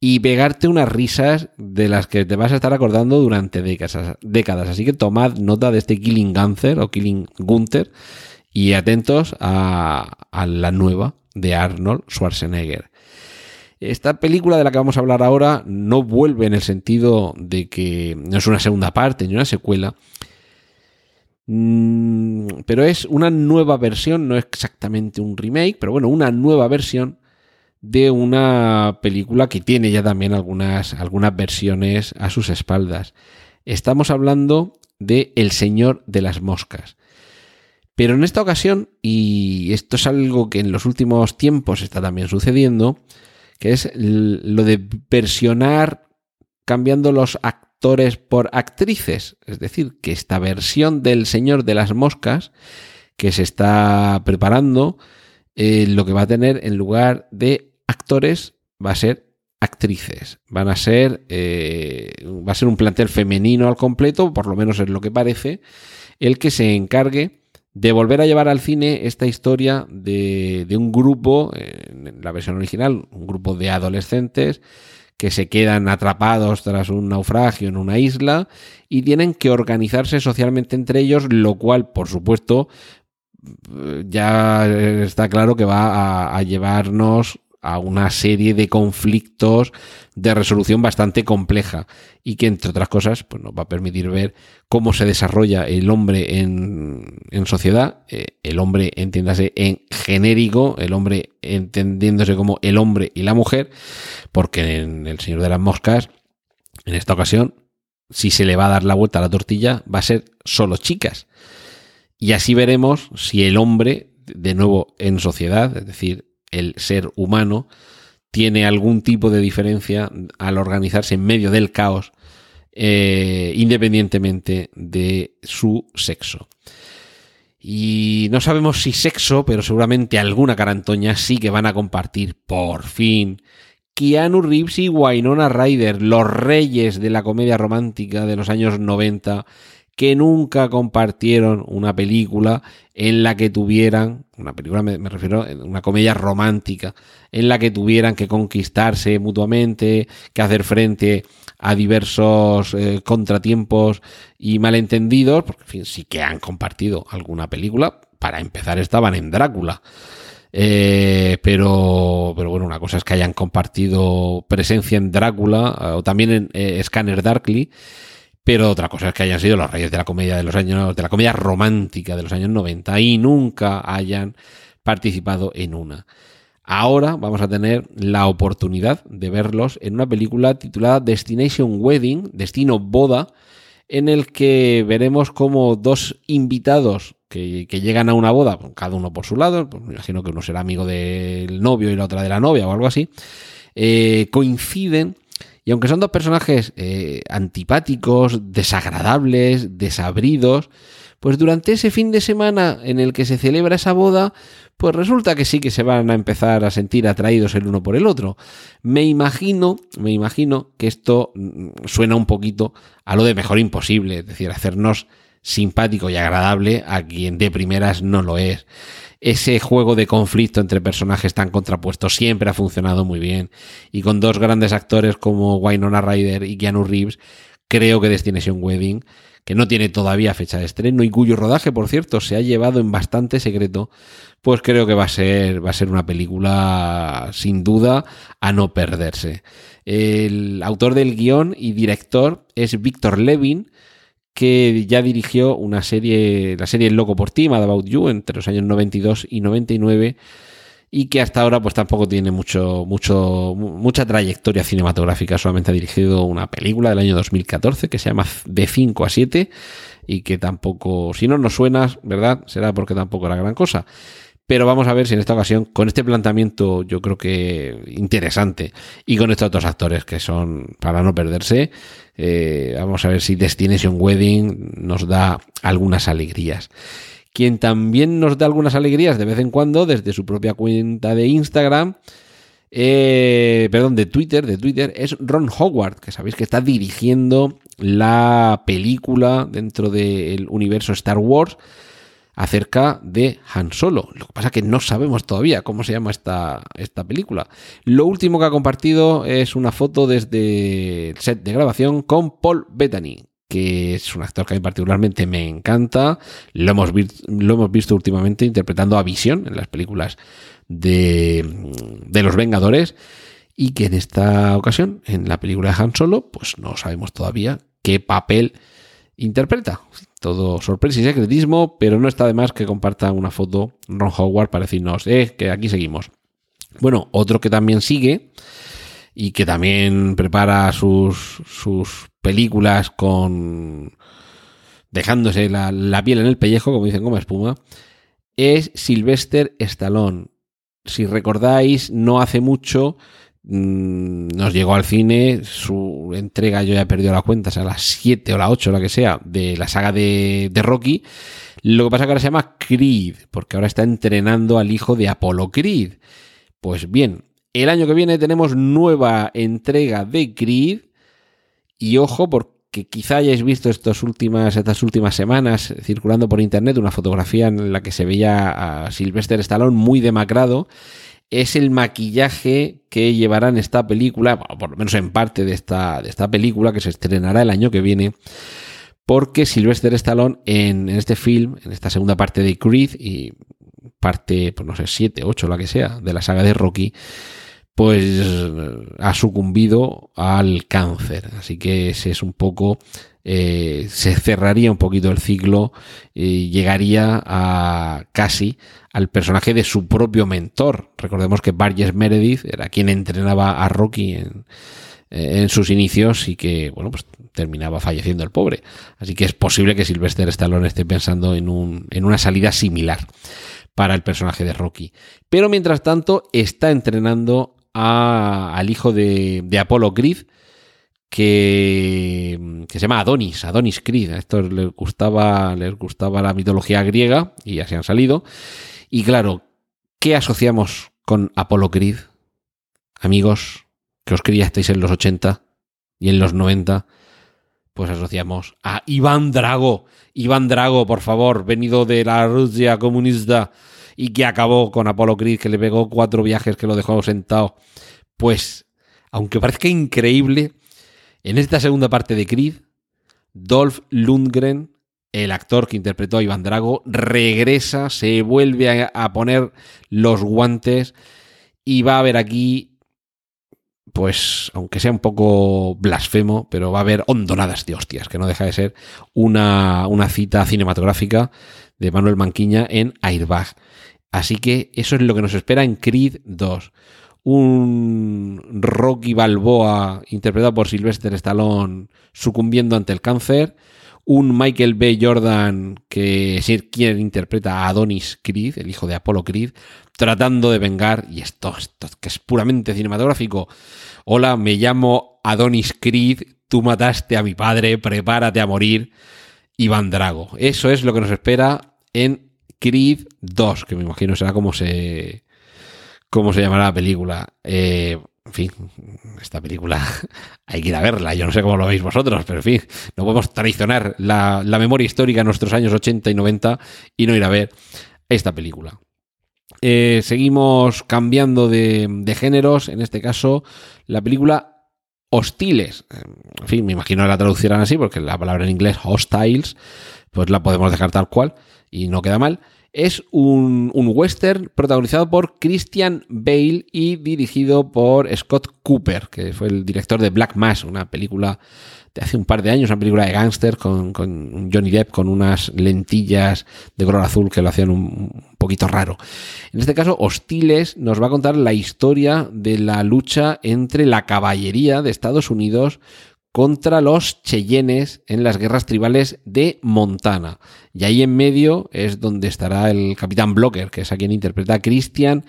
S1: y pegarte unas risas de las que te vas a estar acordando durante décadas. Así que tomad nota de este Killing Gunther o Killing Gunther y atentos a, la nueva de Arnold Schwarzenegger. Esta película de la que vamos a hablar ahora no vuelve en el sentido de que no es una segunda parte ni una secuela, pero es una nueva versión, no exactamente un remake, pero bueno, una nueva versión de una película que tiene ya también algunas, algunas versiones a sus espaldas. Estamos hablando de El Señor de las Moscas. Pero en esta ocasión, y esto es algo que en los últimos tiempos está también sucediendo, que es lo de versionar cambiando los actores por actrices. Es decir, que esta versión del Señor de las Moscas que se está preparando, eh, lo que va a tener en lugar de actores va a ser actrices. Van a ser, eh, va a ser un plantel femenino al completo, por lo menos es lo que parece, el que se encargue de volver a llevar al cine esta historia de, un grupo, en la versión original, un grupo de adolescentes que se quedan atrapados tras un naufragio en una isla y tienen que organizarse socialmente entre ellos, lo cual, por supuesto, ya está claro que va a llevarnos a una serie de conflictos de resolución bastante compleja y que entre otras cosas pues nos va a permitir ver cómo se desarrolla el hombre en, en sociedad, eh, el hombre entiéndase en genérico, el hombre entendiéndose como el hombre y la mujer, porque en El Señor de las Moscas, en esta ocasión, si se le va a dar la vuelta a la tortilla, va a ser solo chicas. Y así veremos si el hombre, de nuevo en sociedad, es decir, el ser humano tiene algún tipo de diferencia al organizarse en medio del caos, eh, independientemente de su sexo. Y no sabemos si sexo, pero seguramente alguna carantoña sí que van a compartir, por fin, Keanu Reeves y Wynonna Ryder, los reyes de la comedia romántica de los años 90, que nunca compartieron una película en la que tuvieran, una película me, refiero una comedia romántica, en la que tuvieran que conquistarse mutuamente, que hacer frente a diversos eh, contratiempos y malentendidos, porque en fin, sí que han compartido alguna película, para empezar estaban en Drácula. Eh, pero, pero bueno, una cosa es que hayan compartido presencia en Drácula eh, o también en Scanner Darkly pero otra cosa es que hayan sido los reyes de la comedia de los años, de la comedia romántica de los años 90 y nunca hayan participado en una. Ahora vamos a tener la oportunidad de verlos en una película titulada Destination Wedding, Destino Boda, en el que veremos como dos invitados que, llegan a una boda, cada uno por su lado, pues me imagino que uno será amigo del novio y la otra de la novia o algo así, eh, coinciden y aunque son dos personajes eh, antipáticos, desagradables, desabridos, pues durante ese fin de semana en el que se celebra esa boda, pues resulta que sí que se van a empezar a sentir atraídos el uno por el otro. Me imagino, me imagino que esto mm, suena un poquito a lo de mejor imposible, es decir, hacernos simpático y agradable a quien de primeras no lo es ese juego de conflicto entre personajes tan contrapuestos siempre ha funcionado muy bien. Y con dos grandes actores como Wynonna Ryder y Keanu Reeves, creo que Destination Wedding, que no tiene todavía fecha de estreno y cuyo rodaje, por cierto, se ha llevado en bastante secreto, pues creo que va a ser, va a ser una película sin duda a no perderse. El autor del guion y director es Víctor Levin, que ya dirigió una serie, la serie El Loco por ti, Mad About You, entre los años 92 y 99, y que hasta ahora pues tampoco tiene mucho, mucho, mucha trayectoria cinematográfica, solamente ha dirigido una película del año 2014 que se llama De 5 a 7 y que tampoco, si no nos suena, ¿verdad? Será porque tampoco era gran cosa. Pero vamos a ver si en esta ocasión, con este planteamiento yo creo que interesante y con estos otros actores que son para no perderse, eh, vamos a ver si Destination Wedding nos da algunas alegrías. Quien también nos da algunas alegrías de vez en cuando desde su propia cuenta de Instagram, eh, perdón, de Twitter, de Twitter, es Ron Howard, que sabéis que está dirigiendo la película dentro del universo Star Wars acerca de Han Solo. Lo que pasa es que no sabemos todavía cómo se llama esta, esta película. Lo último que ha compartido es una foto desde el set de grabación con Paul Bettany, que es un actor que a mí particularmente me encanta. Lo hemos, lo hemos visto últimamente interpretando a Visión en las películas de, de los Vengadores y que en esta ocasión, en la película de Han Solo, pues no sabemos todavía qué papel interpreta. Todo sorpresa y secretismo, pero no está de más que comparta una foto Ron Howard para decirnos, eh, que aquí seguimos. Bueno, otro que también sigue y que también prepara sus, sus películas con dejándose la, la, piel en el pellejo, como dicen como espuma, es Sylvester Stallone. Si recordáis, no hace mucho nos llegó al cine su entrega, yo ya he perdido la cuenta, a las 7 o las 8 o la que sea, de la saga de, Rocky. Lo que pasa que ahora se llama Creed, porque ahora está entrenando al hijo de Apolo Creed. Pues bien, el año que viene tenemos nueva entrega de Creed. Y ojo, porque quizá hayáis visto estas últimas, estas últimas semanas circulando por internet una fotografía en la que se veía a Sylvester Stallone muy demacrado es el maquillaje que llevarán esta película, por lo menos en parte de esta, de esta película que se estrenará el año que viene, porque Sylvester Stallone en, en este film, en esta segunda parte de Creed y parte, pues no sé, 7, 8, la que sea, de la saga de Rocky, pues ha sucumbido al cáncer. Así que ese es un poco eh, se cerraría un poquito el ciclo y llegaría a casi al personaje de su propio mentor. Recordemos que Barges Meredith era quien entrenaba a Rocky en, en sus inicios y que, bueno, pues terminaba falleciendo el pobre. Así que es posible que Sylvester Stallone esté pensando en, un, en una salida similar para el personaje de Rocky. Pero mientras tanto está entrenando a, al hijo de, Apollo Creed, que, se llama Adonis, Adonis Creed. A estos les gustaba, les gustaba la mitología griega y así han salido. Y claro, ¿qué asociamos con Apolo Creed? Amigos, que os criasteis en los 80 y en los 90, pues asociamos a Iván Drago. Iván Drago, por favor, venido de la Rusia comunista y que acabó con Apolo Creed, que le pegó cuatro viajes que lo dejó sentado. Pues, aunque parezca increíble, en esta segunda parte de Creed, Dolph Lundgren, el actor que interpretó a Iván Drago, regresa, se vuelve a, poner los guantes y va a haber aquí, pues, aunque sea un poco blasfemo, pero va a haber hondonadas de hostias, que no deja de ser una, una cita cinematográfica de Manuel Manquiña en Airbag. Así que eso es lo que nos espera en Creed 2 un Rocky Balboa interpretado por Sylvester Stallone sucumbiendo ante el cáncer, un Michael B. Jordan que es quien interpreta a Adonis Creed, el hijo de Apollo Creed, tratando de vengar, y esto, esto que es puramente cinematográfico, hola, me llamo Adonis Creed, tú mataste a mi padre, prepárate a morir, Iván Drago. Eso es lo que nos espera en Creed 2, que me imagino será como se cómo se llamará la película. Eh, en fin, esta película [LAUGHS] hay que ir a verla. Yo no sé cómo lo veis vosotros, pero en fin, no podemos traicionar la, memoria histórica de nuestros años 80 y 90 y no ir a ver esta película. Eh, seguimos cambiando de, de, géneros, en este caso la película Hostiles. En fin, me imagino que la traducirán así porque la palabra en inglés hostiles, pues la podemos dejar tal cual y no queda mal. Es un, western protagonizado por Christian Bale y dirigido por Scott Cooper, que fue el director de Black Mass, una película de hace un par de años, una película de gángster con, Johnny Depp con unas lentillas de color azul que lo hacían un, poquito raro. En este caso, Hostiles nos va a contar la historia de la lucha entre la caballería de Estados Unidos contra los Cheyennes en las guerras tribales de Montana. Y ahí en medio es donde estará el capitán Blocker, que es a quien interpreta Christian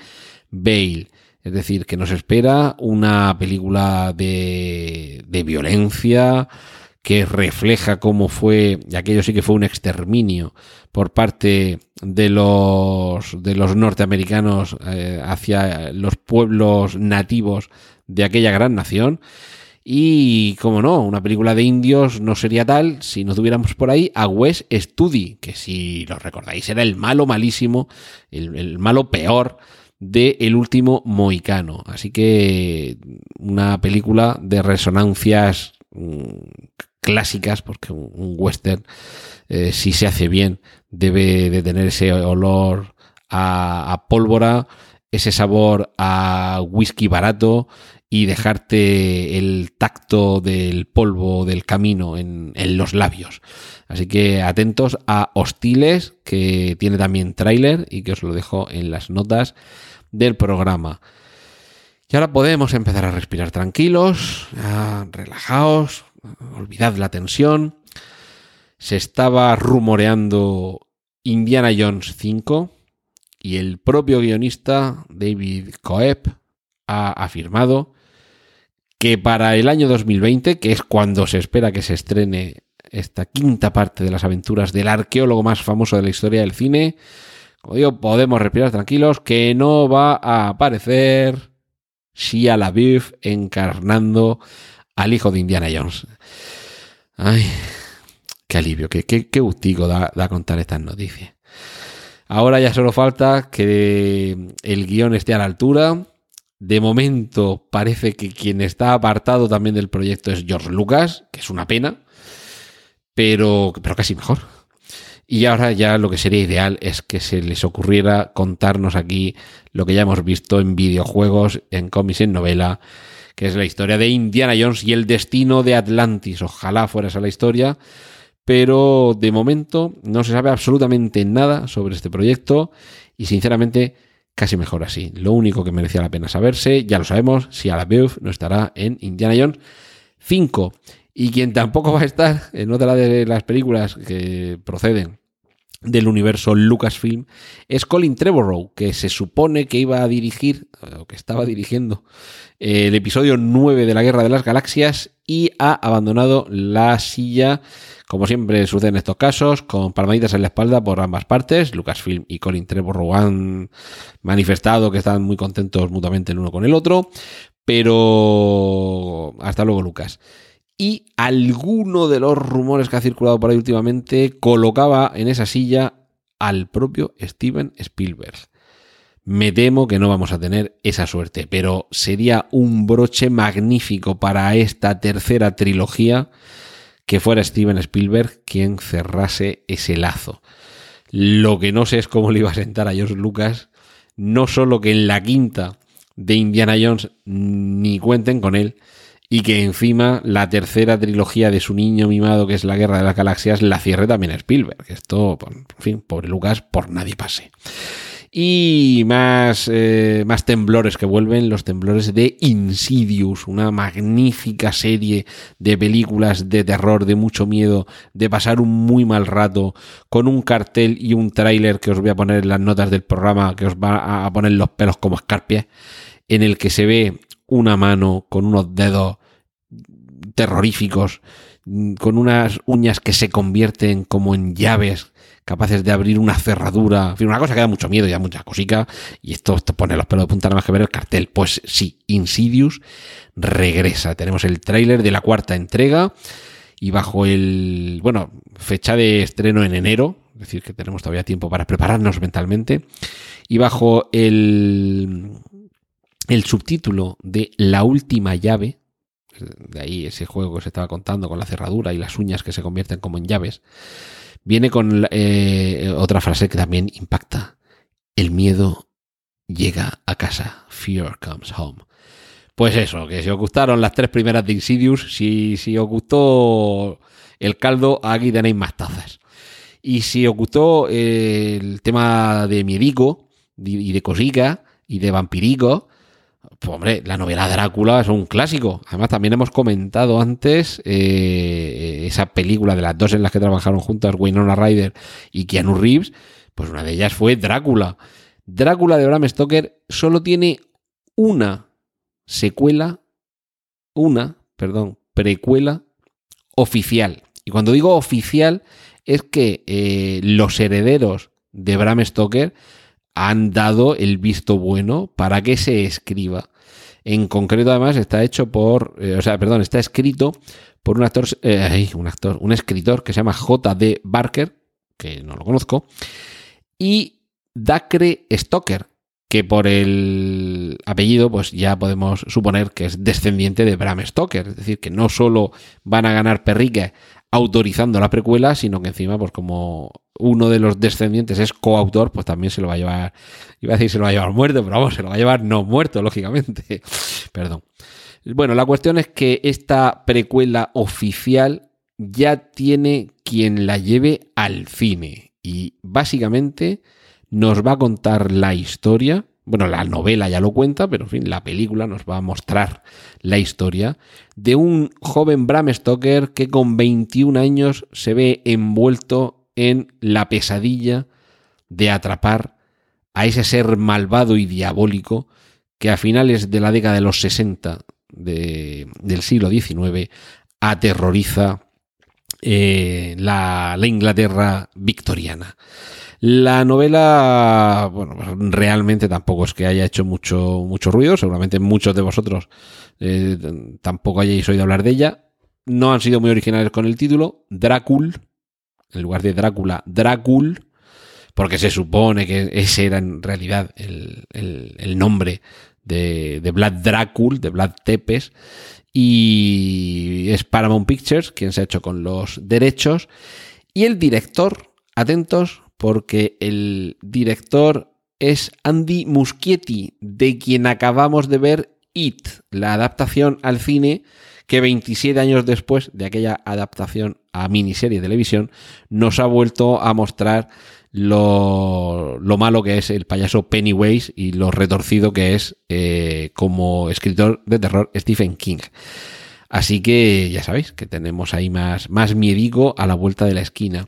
S1: Bale. Es decir, que nos espera una película de, de violencia que refleja cómo fue, y aquello sí que fue un exterminio por parte de los, de los norteamericanos eh, hacia los pueblos nativos de aquella gran nación Y, como no, una película de indios no sería tal si no tuviéramos por ahí a Wes Studi, que si lo recordáis era el malo malísimo, el, malo peor de El último Moicano. Así que una película de resonancias mm, clásicas, porque un, western, eh, si se hace bien, debe de tener ese olor a pólvora, ese sabor a whisky barato y dejarte el tacto del polvo del camino en, los labios. Así que atentos a Hostiles, que tiene también tráiler y que os lo dejo en las notas del programa. Y ahora podemos empezar a respirar tranquilos, relajaos, olvidad la tensión. Se estaba rumoreando Indiana Jones 5 y el propio guionista David Coeb ha afirmado que para el año 2020, que es cuando se espera que se estrene esta quinta parte de las aventuras del arqueólogo más famoso de la historia del cine, como digo, podemos respirar tranquilos que no va a aparecer Shia LaBeouf encarnando al hijo de Indiana Jones. Ay, qué alivio, qué, qué, gustico da, da contar estas noticias. Ahora ya solo falta que el guion esté a la altura de momento parece que quien está apartado también del proyecto es George Lucas, que es una pena, pero, pero casi mejor. Y ahora ya lo que sería ideal es que se les ocurriera contarnos aquí lo que ya hemos visto en videojuegos, en cómics, en novela, que es la historia de Indiana Jones y el destino de Atlantis. Ojalá fuera esa la historia, pero de momento no se sabe absolutamente nada sobre este proyecto y sinceramente casi mejor así. Lo único que merecía la pena saberse, ya lo sabemos, si a la Beuf no estará en Indiana Jones 5. Y quien tampoco va a estar en otra de las películas que proceden del universo Lucasfilm es Colin Trevorrow, que se supone que iba a dirigir, o que estaba dirigiendo, eh, el episodio 9 de la Guerra de las Galaxias y ha abandonado la silla como siempre sucede en estos casos, con palmaditas en la espalda por ambas partes. Lucasfilm y Colin Trevorrow han manifestado que están muy contentos mutuamente el uno con el otro. Pero hasta luego, Lucas. Y alguno de los rumores que ha circulado por ahí últimamente colocaba en esa silla al propio Steven Spielberg. Me temo que no vamos a tener esa suerte, pero sería un broche magnífico para esta tercera trilogía que fuera Steven Spielberg quien cerrase ese lazo. Lo que no sé es cómo le iba a sentar a George Lucas, no solo que en la quinta de Indiana Jones ni cuenten con él, y que encima la tercera trilogía de su niño mimado, que es La Guerra de las Galaxias, la cierre también Spielberg. Esto, en fin, pobre Lucas, por nadie pase. Y más, eh, más temblores que vuelven, los temblores de Insidious, una magnífica serie de películas de terror, de mucho miedo, de pasar un muy mal rato, con un cartel y un tráiler que os voy a poner en las notas del programa, que os va a poner los pelos como escarpias, en el que se ve una mano con unos dedos terroríficos, con unas uñas que se convierten como en llaves capaces de abrir una cerradura, en fin, una cosa que da mucho miedo y da mucha cosica, y esto te pone los pelos de punta nada más que ver el cartel. Pues sí, Insidious regresa. Tenemos el tráiler de la cuarta entrega y bajo el, bueno, fecha de estreno en enero, es decir, que tenemos todavía tiempo para prepararnos mentalmente, y bajo el, el subtítulo de La última llave, de ahí ese juego que se estaba contando con la cerradura y las uñas que se convierten como en llaves, viene con eh, otra frase que también impacta. El miedo llega a casa. Fear comes home. Pues eso, que si os gustaron las tres primeras de Insidious, si, si os gustó el caldo, aquí tenéis más tazas. Y si os gustó eh, el tema de miedico y de cosica y de vampirico, pues hombre, la novela Drácula es un clásico. Además, también hemos comentado antes eh, esa película de las dos en las que trabajaron juntas Winona Ryder y Keanu Reeves. Pues una de ellas fue Drácula. Drácula de Bram Stoker solo tiene una secuela, una, perdón, precuela oficial. Y cuando digo oficial es que eh, los herederos de Bram Stoker han dado el visto bueno para que se escriba En concreto, además, está hecho por, eh, o sea, perdón, está escrito por un actor, eh, un actor, un escritor que se llama J.D. Barker, que no lo conozco, y Dacre Stoker, que por el apellido, pues ya podemos suponer que es descendiente de Bram Stoker. Es decir, que no solo van a ganar perrique autorizando la precuela, sino que encima, pues como uno de los descendientes es coautor, pues también se lo va a llevar, iba a decir se lo va a llevar muerto, pero vamos, se lo va a llevar no muerto, lógicamente. [LAUGHS] Perdón. Bueno, la cuestión es que esta precuela oficial ya tiene quien la lleve al cine y básicamente nos va a contar la historia. Bueno, la novela ya lo cuenta, pero en fin, la película nos va a mostrar la historia de un joven Bram Stoker que con 21 años se ve envuelto en la pesadilla de atrapar a ese ser malvado y diabólico que a finales de la década de los 60 del siglo XIX aterroriza eh, la Inglaterra victoriana. La novela, bueno, realmente tampoco es que haya hecho mucho, mucho ruido, seguramente muchos de vosotros eh, tampoco hayáis oído hablar de ella. No han sido muy originales con el título, Drácul, en lugar de Drácula, Drácul, porque se supone que ese era en realidad el, nombre de, de Vlad Drácul, de Vlad Tepes, y es Paramount Pictures quien se ha hecho con los derechos, y el director, atentos, porque el director es Andy Muschietti, de quien acabamos de ver It, la adaptación al cine que 27 años después de aquella adaptación a miniserie de televisión nos ha vuelto a mostrar lo, malo que es el payaso Pennywise y lo retorcido que es eh, como escritor de terror Stephen King. Así que ya sabéis que tenemos ahí más, más a la vuelta de la esquina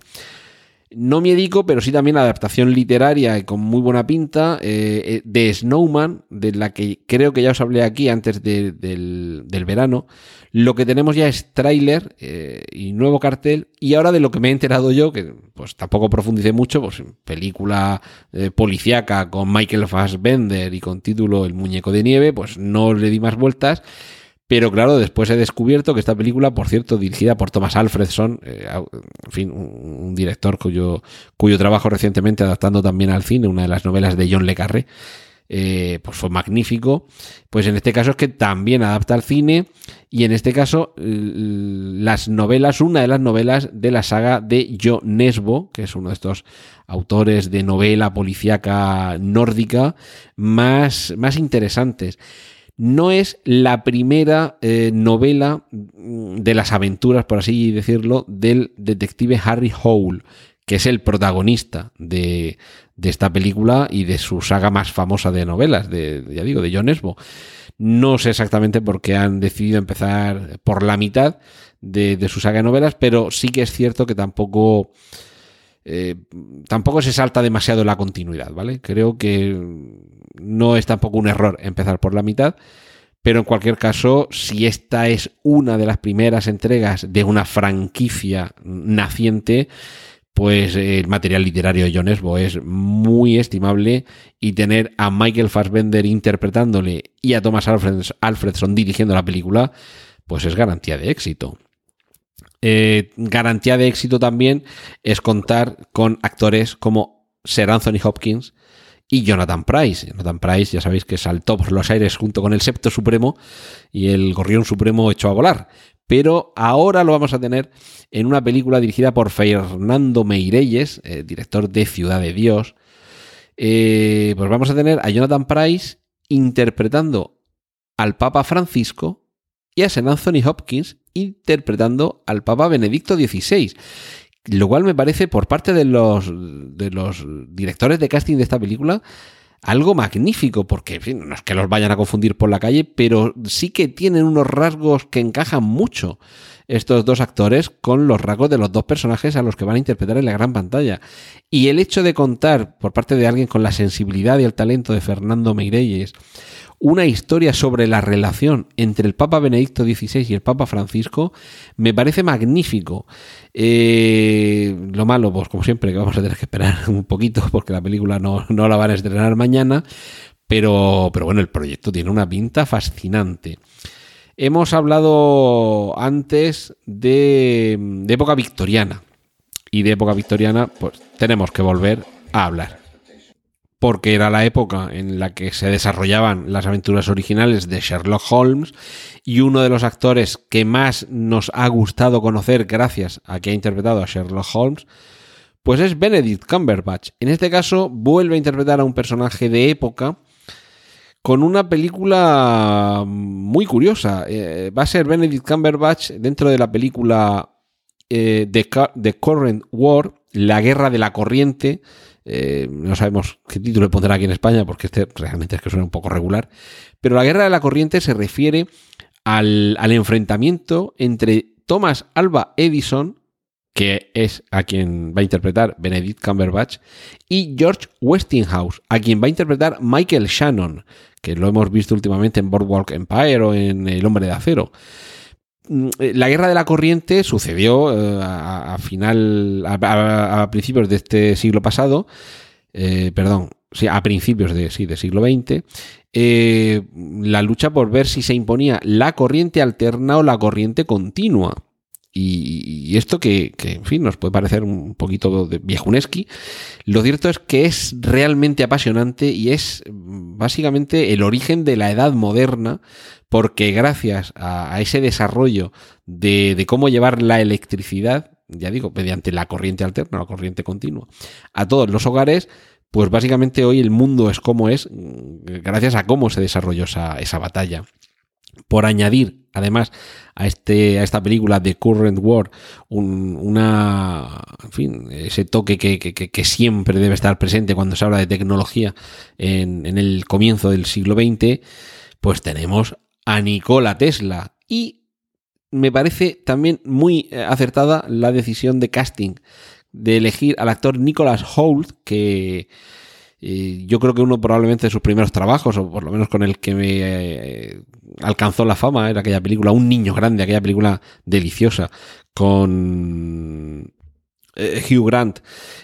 S1: no miedico, pero sí también adaptación literaria con muy buena pinta eh, eh, de Snowman, de la que creo que ya os hablé aquí antes del, verano. Lo que tenemos ya es tráiler eh, y nuevo cartel. Y ahora de lo que me he enterado yo, que pues tampoco profundicé mucho, pues película policíaca con Michael Fassbender y con título El muñeco de nieve, pues no le di más vueltas. Pero claro, después he descubierto que esta película, por cierto, dirigida por Thomas Alfredson, eh, en fin, un, director cuyo, trabajo recientemente adaptando también al cine una de las novelas de John Le Carré, eh, pues fue magnífico. Pues en este caso es que también adapta al cine y en este caso las novelas, una de las novelas de la saga de Jo Nesbo, que es uno de estos autores de novela policíaca nórdica más, más interesantes. No es la primera eh, novela mm, de las aventuras, por así decirlo, del detective Harry Hole, que es el protagonista de, esta película y de su saga más famosa de novelas, de, ya digo, de John Esbo. No sé exactamente por qué han decidido empezar por la mitad de, su saga de novelas, pero sí que es cierto que tampoco eh, tampoco se salta demasiado la continuidad, ¿vale? Creo que no es tampoco un error empezar por la mitad, pero en cualquier caso, si esta es una de las primeras entregas de una franquicia naciente, pues el material literario de John Esbo es muy estimable y tener a Michael Fassbender interpretándole y a Thomas Alfredson dirigiendo la película, pues es garantía de éxito. Eh, garantía de éxito también es contar con actores como Sir Anthony Hopkins y Jonathan Price. Jonathan Price, ya sabéis que saltó por los aires junto con el Septo Supremo y el Gorrión Supremo echó a volar. Pero ahora lo vamos a tener en una película dirigida por Fernando Meirelles, eh, director de Ciudad de Dios. Eh, pues vamos a tener a Jonathan Price interpretando al Papa Francisco y a St. Anthony Hopkins interpretando al Papa Benedicto XVI. Lo cual me parece, por parte de los, de los directores de casting de esta película, algo magnífico, porque no es que los vayan a confundir por la calle, pero sí que tienen unos rasgos que encajan mucho estos dos actores con los rasgos de los dos personajes a los que van a interpretar en la gran pantalla. Y el hecho de contar por parte de alguien con la sensibilidad y el talento de Fernando Meirelles una historia sobre la relación entre el Papa Benedicto XVI y el Papa Francisco me parece magnífico. Eh, lo malo, pues como siempre, que vamos a tener que esperar [LAUGHS] un poquito porque la película no, no la van a estrenar mañana. Pero, pero bueno, el proyecto tiene una pinta fascinante. Hemos hablado antes de, de época victoriana. Y de época victoriana, pues tenemos que volver a hablar porque era la época en la que se desarrollaban las aventuras originales de Sherlock Holmes y uno de los actores que más nos ha gustado conocer gracias a que ha interpretado a Sherlock Holmes, pues es Benedict Cumberbatch. En este caso vuelve a interpretar a un personaje de época con una película muy curiosa. Eh, va a ser Benedict Cumberbatch dentro de la película eh, The Current War, La Guerra de la Corriente, eh, no sabemos qué título le pondrá aquí en España, porque este realmente es que suena un poco regular. Pero la guerra de la corriente se refiere al, enfrentamiento entre Thomas Alba Edison, que es a quien va a interpretar Benedict Cumberbatch, y George Westinghouse, a quien va a interpretar Michael Shannon, que lo hemos visto últimamente en Boardwalk Empire o en El Hombre de Acero. Mm, eh, la guerra de la corriente sucedió eh, a, final, a, principios de este siglo pasado, eh, perdón, sí, a principios de, sí, siglo XX, la lucha por ver si se imponía la corriente alterna o la corriente continua. Y, esto que, en fin, nos puede parecer un poquito de viejuneski, lo cierto es que es realmente apasionante y es mm, básicamente el origen de la edad moderna, porque gracias a, ese desarrollo de, cómo llevar la electricidad, ya digo, mediante la corriente alterna, la corriente continua, a todos los hogares, pues básicamente hoy el mundo es como es, mm, gracias a cómo se desarrolló esa, esa batalla por añadir además a este a esta película de Current War una en fin ese toque que, siempre debe estar presente cuando se habla de tecnología en, en, el comienzo del siglo XX pues tenemos a Nikola Tesla. Y me parece también muy eh, acertada la decisión de casting de elegir al actor Nicholas Holt que yo creo que uno probablemente de sus primeros trabajos, o por lo menos con el que me eh, alcanzó la fama, era aquella película Un niño grande, aquella película deliciosa, con eh, Hugh Grant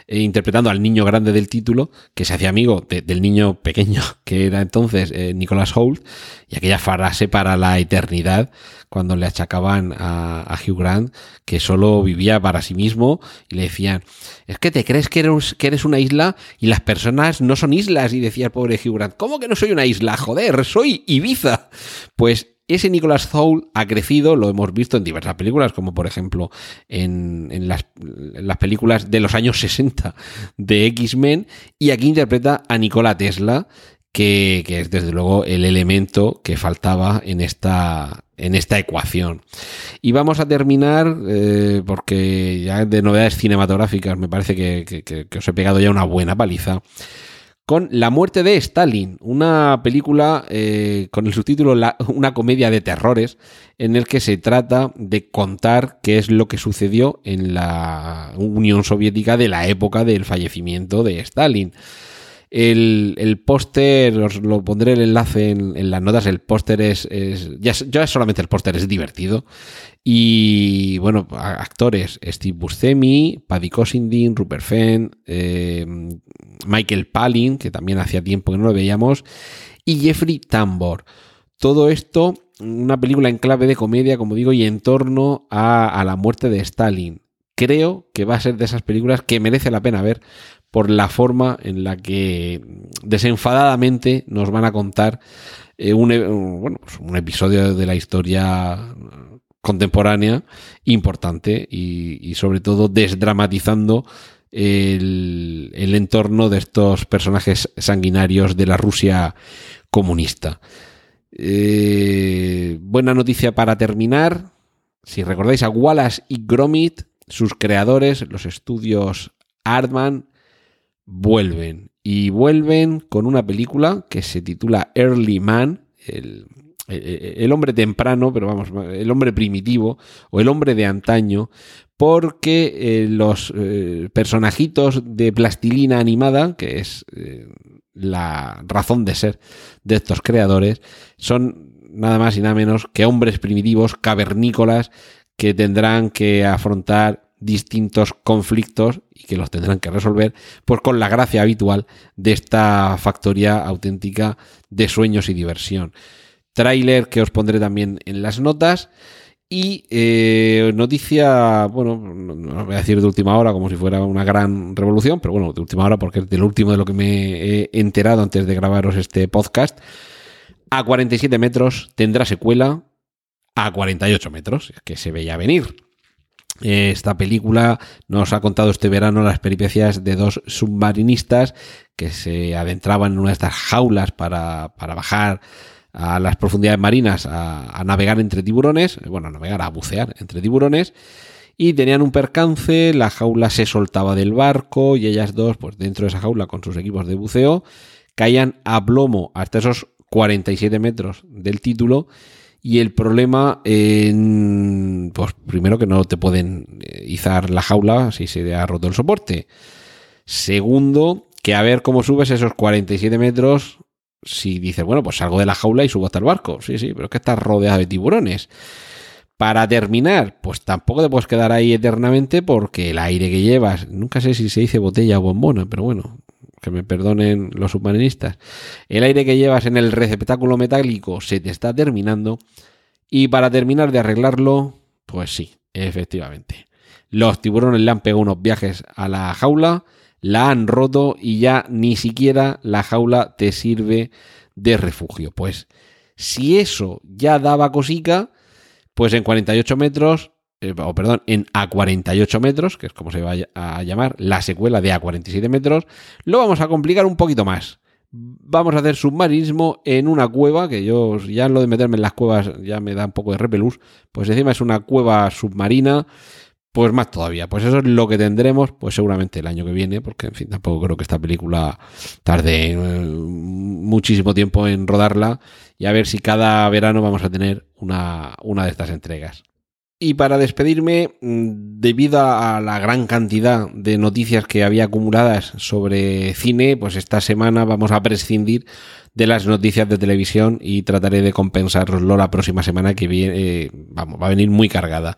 S1: eh, interpretando al niño grande del título, que se hacía amigo del niño pequeño [LAUGHS] que era entonces Nicholas Holt, y aquella frase para la eternidad cuando le achacaban a, Hugh Grant que solo vivía para sí mismo y le decían, es que te crees que eres, que eres una isla y las personas no son islas. Y decía el pobre Hugh Grant, ¿cómo que no soy una isla? Joder, soy Ibiza. Pues ese Nicholas Soul ha crecido, lo hemos visto en diversas películas, como por ejemplo en, las, las, películas de los años 60 de X-Men, y aquí interpreta a Nikola Tesla, que, es desde luego el elemento que faltaba en esta, en esta ecuación. Y vamos a terminar, eh, porque ya de novedades cinematográficas me parece que, os he pegado ya una buena paliza, con La muerte de Stalin, una película eh, con el subtítulo Una comedia de terrores, en el que se trata de contar qué es lo que sucedió en la Unión Soviética de la época del fallecimiento de Stalin. El, póster, os lo pondré el enlace en, las notas, el póster es, ya, solamente el póster es divertido. Y bueno, actores, Steve Buscemi, Paddy Cosindin, Rupert Fenn, eh, Michael Palin, que también hacía tiempo que no lo veíamos, y Jeffrey Tambor. Todo esto, una película en clave de comedia, como digo, y en torno a, la muerte de Stalin creo que va a ser de esas películas que merece la pena ver por la forma en la que desenfadadamente nos van a contar eh, un, e, bueno, pues un episodio de la historia contemporánea importante y, sobre todo desdramatizando el, entorno de estos personajes sanguinarios de la Rusia comunista. Eh, buena noticia para terminar. Si recordáis a Wallace y Gromit, sus creadores, los estudios Artman, vuelven. Y vuelven con una película que se titula Early Man, hombre temprano, pero vamos, el hombre primitivo o el hombre de antaño, porque eh, los eh, personajitos de plastilina animada, que es eh, la razón de ser de estos creadores, son nada más y nada menos que hombres primitivos, cavernícolas, que tendrán que afrontar distintos conflictos y que los tendrán que resolver, pues con la gracia habitual de esta factoría auténtica de sueños y diversión. Tráiler que os pondré también en las notas. Y eh, noticia, bueno, no voy a decir de última hora como si fuera una gran revolución, pero bueno, de última hora porque es del último de lo que me he enterado antes de grabaros este podcast. A 47 metros tendrá secuela, a 48 metros, que se veía venir. Esta película nos ha contado este verano las peripecias de dos submarinistas que se adentraban en una de estas jaulas para, para bajar a las profundidades marinas a, navegar entre tiburones, bueno, a navegar, a bucear entre tiburones, y tenían un percance, la jaula se soltaba del barco y ellas dos, pues dentro de esa jaula con sus equipos de buceo, caían a plomo hasta esos 47 metros del título y el problema, pues primero que no te pueden eh, izar la jaula si se ha roto el soporte. Segundo, que a ver cómo subes esos 47 metros si dices, bueno, pues salgo de la jaula y subo hasta el barco. Sí, sí, pero es que estás rodeado de tiburones. Para terminar, pues tampoco te puedes quedar ahí eternamente porque el aire que llevas, nunca sé si se dice botella o bombona, pero bueno, que me perdonen los submarinistas. El aire que llevas en el receptáculo metálico se te está terminando. Y para terminar de arreglarlo, pues sí, efectivamente. Los tiburones le han pegado unos viajes a la jaula la han roto y ya ni siquiera la jaula te sirve de refugio. Pues si eso ya daba cosica, pues en 48 metros, eh, o perdón, en A48 metros, que es como se va a llamar la secuela de A47 metros, lo vamos a complicar un poquito más. Vamos a hacer submarinismo en una cueva, que yo ya lo de meterme en las cuevas ya me da un poco de repelús, pues encima es una cueva submarina pues más todavía. Pues eso es lo que tendremos, pues seguramente el año que viene, porque en fin, tampoco creo que esta película tarde eh, muchísimo tiempo en rodarla y a ver si cada verano vamos a tener una, una de estas entregas. Y para despedirme, mm, debido a la gran cantidad de noticias que había acumuladas sobre cine, pues esta semana vamos a prescindir de las noticias de televisión y trataré de compensaroslo la próxima semana que viene, eh, vamos, va a venir muy cargada.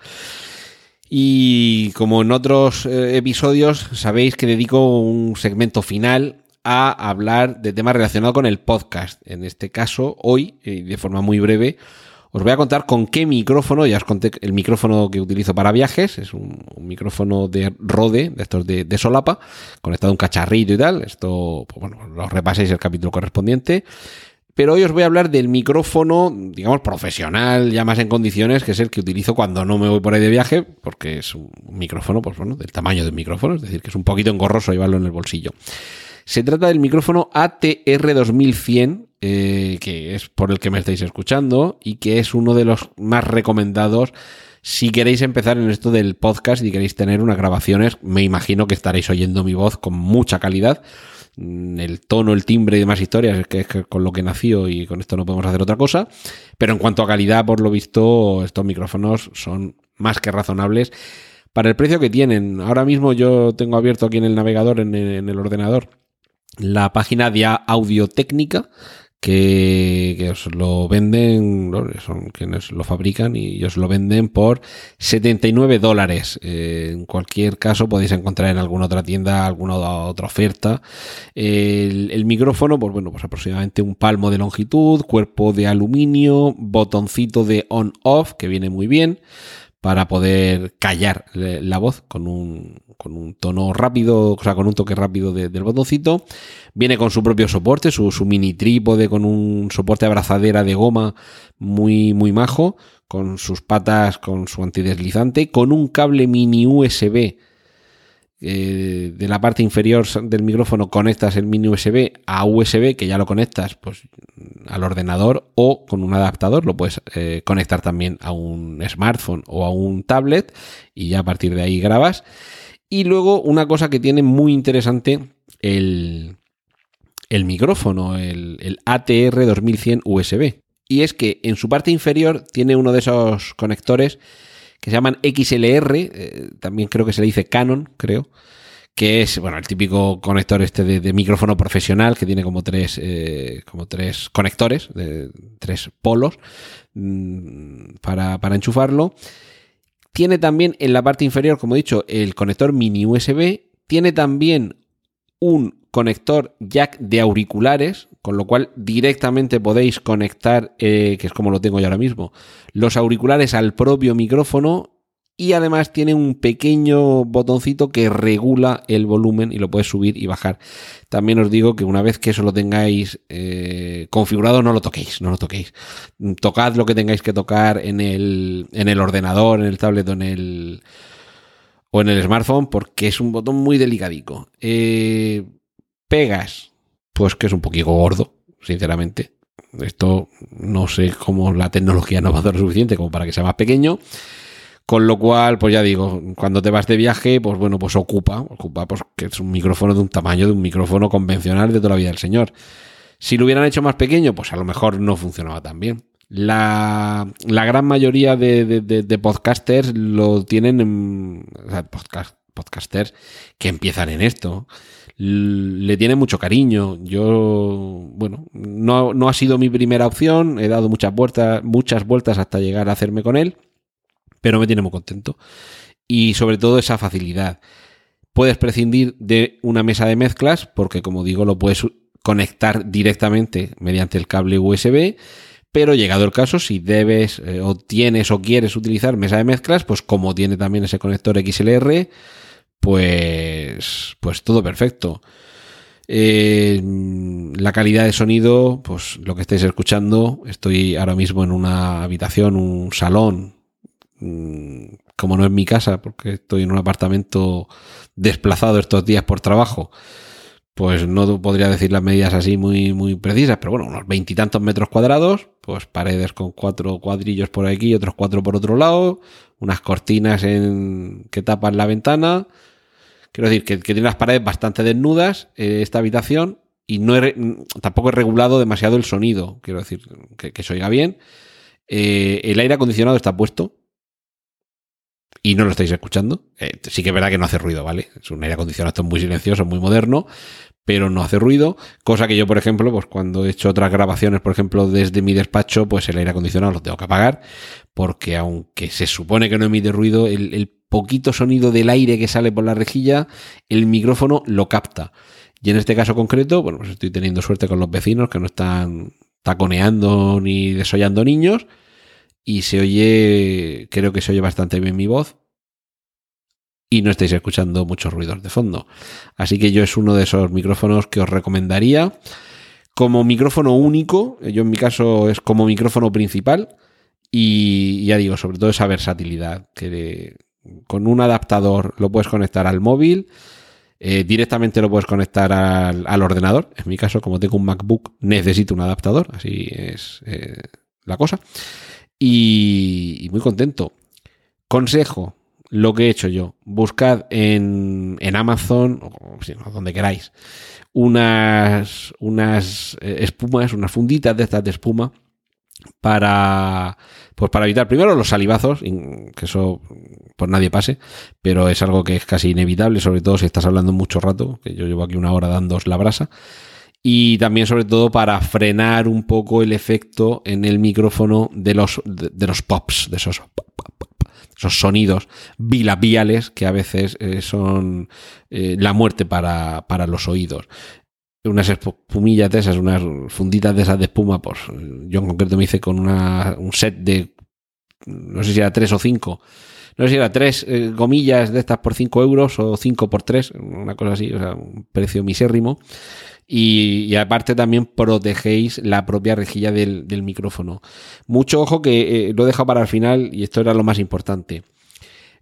S1: Y como en otros eh, episodios, sabéis que dedico un segmento final a hablar de temas relacionados con el podcast. En este caso, hoy, y de forma muy breve, os voy a contar con qué micrófono, ya os conté el micrófono que utilizo para viajes, es un, micrófono de Rode, de estos de, de, solapa, conectado a un cacharrito y tal. Esto, pues bueno, lo repaséis el capítulo correspondiente. Pero hoy os voy a hablar del micrófono, digamos, profesional, ya más en condiciones, que es el que utilizo cuando no me voy por ahí de viaje, porque es un micrófono, pues bueno, del tamaño del micrófono, es decir, que es un poquito engorroso llevarlo en el bolsillo. Se trata del micrófono ATR 2100, eh, que es por el que me estáis escuchando y que es uno de los más recomendados si queréis empezar en esto del podcast y queréis tener unas grabaciones. Me imagino que estaréis oyendo mi voz con mucha calidad el tono, el timbre y demás historias, es que es con lo que nació y con esto no podemos hacer otra cosa. Pero en cuanto a calidad, por lo visto, estos micrófonos son más que razonables para el precio que tienen. Ahora mismo yo tengo abierto aquí en el navegador, en el, ordenador, la página de Audio Técnica que, os lo venden, son quienes lo fabrican y os lo venden por 79 dólares. Eh, en cualquier caso podéis encontrar en alguna otra tienda alguna otra oferta. El, el, micrófono, pues bueno, pues aproximadamente un palmo de longitud, cuerpo de aluminio, botoncito de on-off que viene muy bien para poder callar la voz con un, con un tono rápido, o sea, con un toque rápido del botoncito. Viene con su propio soporte, su, su, mini trípode con un soporte abrazadera de goma muy, muy majo, con sus patas, con su antideslizante, con un cable mini USB eh, de la parte inferior del micrófono conectas el mini USB a USB, que ya lo conectas pues, al ordenador o con un adaptador, lo puedes eh, conectar también a un smartphone o a un tablet y ya a partir de ahí grabas. Y luego una cosa que tiene muy interesante el, el micrófono, el, el ATR 2100 USB. Y es que en su parte inferior tiene uno de esos conectores que se llaman XLR, eh, también creo que se le dice Canon, creo, que es bueno el típico conector este de, micrófono profesional que tiene como tres, eh, como tres conectores, tres polos mm, para, para enchufarlo. Tiene también en la parte inferior, como he dicho, el conector mini USB. Tiene también un conector jack de auriculares, con lo cual directamente podéis conectar, eh, que es como lo tengo yo ahora mismo, los auriculares al propio micrófono y además tiene un pequeño botoncito que regula el volumen y lo puedes subir y bajar. También os digo que una vez que eso lo tengáis eh, configurado, no lo toquéis, no lo toquéis. Tocad lo que tengáis que tocar en el, en el ordenador, en el tablet o en el, o en el smartphone, porque es un botón muy delicadico. Eh, pegas, pues que es un poquito gordo, sinceramente. Esto no sé cómo la tecnología no va a dar suficiente como para que sea más pequeño. Con lo cual, pues ya digo, cuando te vas de viaje, pues bueno, pues ocupa, ocupa, pues que es un micrófono de un tamaño de un micrófono convencional de toda la vida del señor. Si lo hubieran hecho más pequeño, pues a lo mejor no funcionaba tan bien. La, gran mayoría de, podcasters lo tienen en, podcast, podcasters que empiezan en esto. Le tienen mucho cariño. Yo, bueno, no, no ha sido mi primera opción. He dado muchas vueltas, muchas vueltas hasta llegar a hacerme con él pero me tiene muy contento. Y sobre todo esa facilidad. Puedes prescindir de una mesa de mezclas porque, como digo, lo puedes conectar directamente mediante el cable USB. Pero llegado el caso, si debes eh, o tienes o quieres utilizar mesa de mezclas, pues como tiene también ese conector XLR, pues, pues todo perfecto. Eh, la calidad de sonido, pues lo que estáis escuchando, estoy ahora mismo en una habitación, un salón Mm, como no es mi casa, porque estoy en un apartamento desplazado estos días por trabajo, pues no podría decir las medidas así muy, muy precisas, pero bueno, unos veintitantos metros cuadrados, pues paredes con cuatro cuadrillos por aquí y otros cuatro por otro lado, unas cortinas en, que tapan la ventana. Quiero decir que, tiene las paredes bastante desnudas eh, esta habitación y no tampoco he regulado demasiado el sonido, quiero decir que, se oiga bien. Eh, el aire acondicionado está puesto, y no lo estáis escuchando. Eh, sí que es verdad que no hace ruido, ¿vale? Es un aire acondicionado muy silencioso, muy moderno, pero no hace ruido. Cosa que yo, por ejemplo, pues cuando he hecho otras grabaciones, por ejemplo, desde mi despacho, pues el aire acondicionado lo tengo que apagar, porque aunque se supone que no emite ruido, el, poquito sonido del aire que sale por la rejilla, el micrófono lo capta. Y en este caso concreto, bueno, pues estoy teniendo suerte con los vecinos que no están taconeando ni desollando niños y se oye, creo que se oye bastante bien mi voz y no estáis escuchando muchos ruidos de fondo. Así que yo es uno de esos micrófonos que os recomendaría como micrófono único, yo en mi caso es como micrófono principal y ya digo, sobre todo esa versatilidad, que con un adaptador lo puedes conectar al móvil, eh, directamente lo puedes conectar al, ordenador, en mi caso como tengo un MacBook necesito un adaptador, así es eh, la cosa y, muy contento. Consejo, lo que he hecho yo. Buscad en, en Amazon, o donde queráis, unas, unas eh, espumas, unas funditas de estas de espuma para pues para evitar primero los salivazos, que eso pues nadie pase, pero es algo que es casi inevitable, sobre todo si estás hablando mucho rato, que yo llevo aquí una hora dando la brasa y también sobre todo para frenar un poco el efecto en el micrófono de los, de, los pops, de esos, esos sonidos bilabiales que a veces eh, son eh, la muerte para, para los oídos unas espumillas de esas, unas funditas de esas de espuma, pues yo en concreto me hice con una, un set de, no sé si era tres o cinco, no sé si era tres eh, gomillas de estas por cinco euros o cinco por tres, una cosa así, o sea, un precio misérrimo. Y, aparte también protegéis la propia rejilla del, micrófono. Mucho ojo que eh, lo he dejado para el final y esto era lo más importante.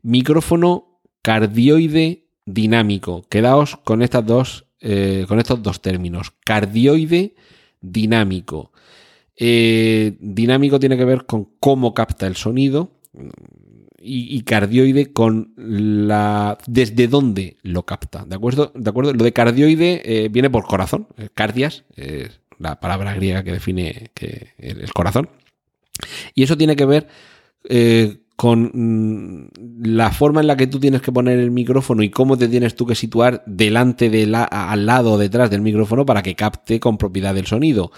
S1: Micrófono cardioide dinámico. Quedaos con estas dos, eh, con estos dos términos. Cardioide dinámico. Eh, dinámico tiene que ver con cómo capta el sonido y, cardioide con la desde dónde lo capta. ¿De acuerdo? ¿De acuerdo? Lo de cardioide eh, viene por corazón. Cardias es la palabra griega que define que el, corazón. Y eso tiene que ver con mm, la forma en la que tú tienes que poner el micrófono y cómo te tienes tú que situar delante de la, al lado o detrás del micrófono para que capte con propiedad el sonido.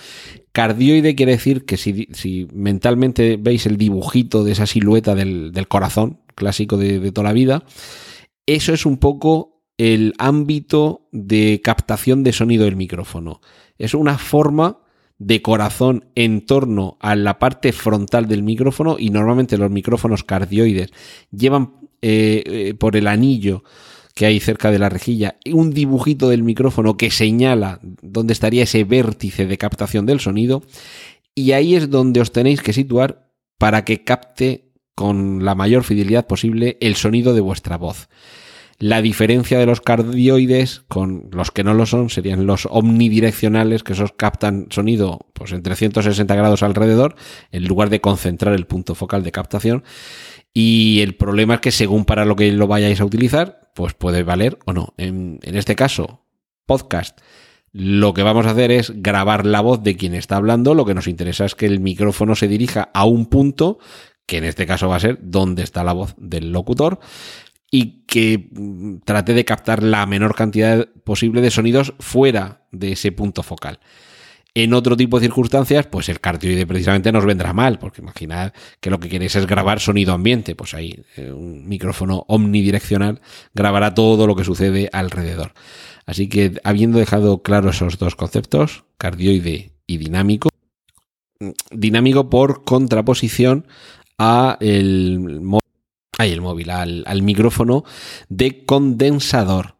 S1: Cardioide quiere decir que si, mentalmente veis el dibujito de esa silueta del, corazón clásico de, de toda la vida, eso es un poco el ámbito de captación de sonido del micrófono. Es una forma de corazón en torno a la parte frontal del micrófono y normalmente los micrófonos cardioides llevan eh, eh, por el anillo que hay cerca de la rejilla un dibujito del micrófono que señala dónde estaría ese vértice de captación del sonido y ahí es donde os tenéis que situar para que capte con la mayor fidelidad posible el sonido de vuestra voz. La diferencia de los cardioides con los que no lo son serían los omnidireccionales, que esos captan sonido pues, en 360 grados alrededor, en lugar de concentrar el punto focal de captación. Y el problema es que según para lo que lo vayáis a utilizar, pues puede valer o no. En, en este caso, podcast. Lo que vamos a hacer es grabar la voz de quien está hablando. Lo que nos interesa es que el micrófono se dirija a un punto, que en este caso va a ser donde está la voz del locutor y que mm, trate de captar la menor cantidad posible de sonidos fuera de ese punto focal. En otro tipo de circunstancias, pues el cardioide precisamente nos vendrá mal, porque imaginad que lo que queréis es grabar sonido ambiente, pues ahí eh, un micrófono omnidireccional grabará todo lo que sucede alrededor. Así que habiendo dejado claro esos dos conceptos, cardioide y dinámico, mm, dinámico por contraposición a el el móvil, al, micrófono de condensador.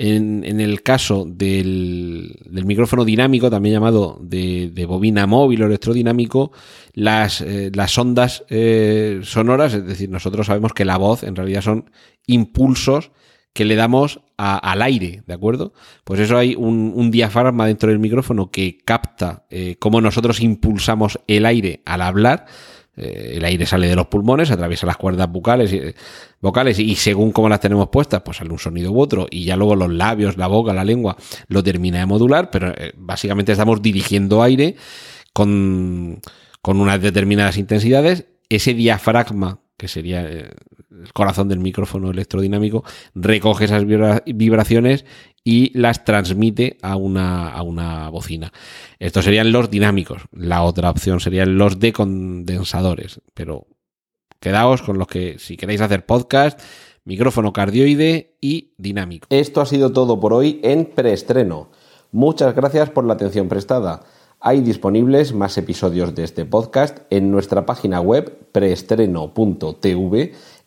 S1: En, el caso del, micrófono dinámico, también llamado de, bobina móvil o electrodinámico, las, eh, las ondas eh, sonoras, es decir, nosotros sabemos que la voz en realidad son impulsos que le damos al aire, ¿de acuerdo? Pues eso hay un, diafragma dentro del micrófono que capta eh, cómo nosotros impulsamos el aire al hablar eh, el aire sale de los pulmones, atraviesa las cuerdas bucales y, vocales y según cómo las tenemos puestas, pues sale un sonido u otro y ya luego los labios, la boca, la lengua lo termina de modular, pero eh, básicamente estamos dirigiendo aire con, con unas determinadas intensidades. Ese diafragma, que sería eh, el corazón del micrófono electrodinámico, recoge esas vibraciones y las transmite a una, a una bocina. Estos serían los dinámicos. La otra opción serían los de condensadores. Pero quedaos con los que, si queréis hacer podcast, micrófono cardioide y dinámico. Esto ha sido todo por hoy en preestreno. Muchas gracias por la atención prestada. Hay disponibles más episodios de este podcast en nuestra página web preestreno.tv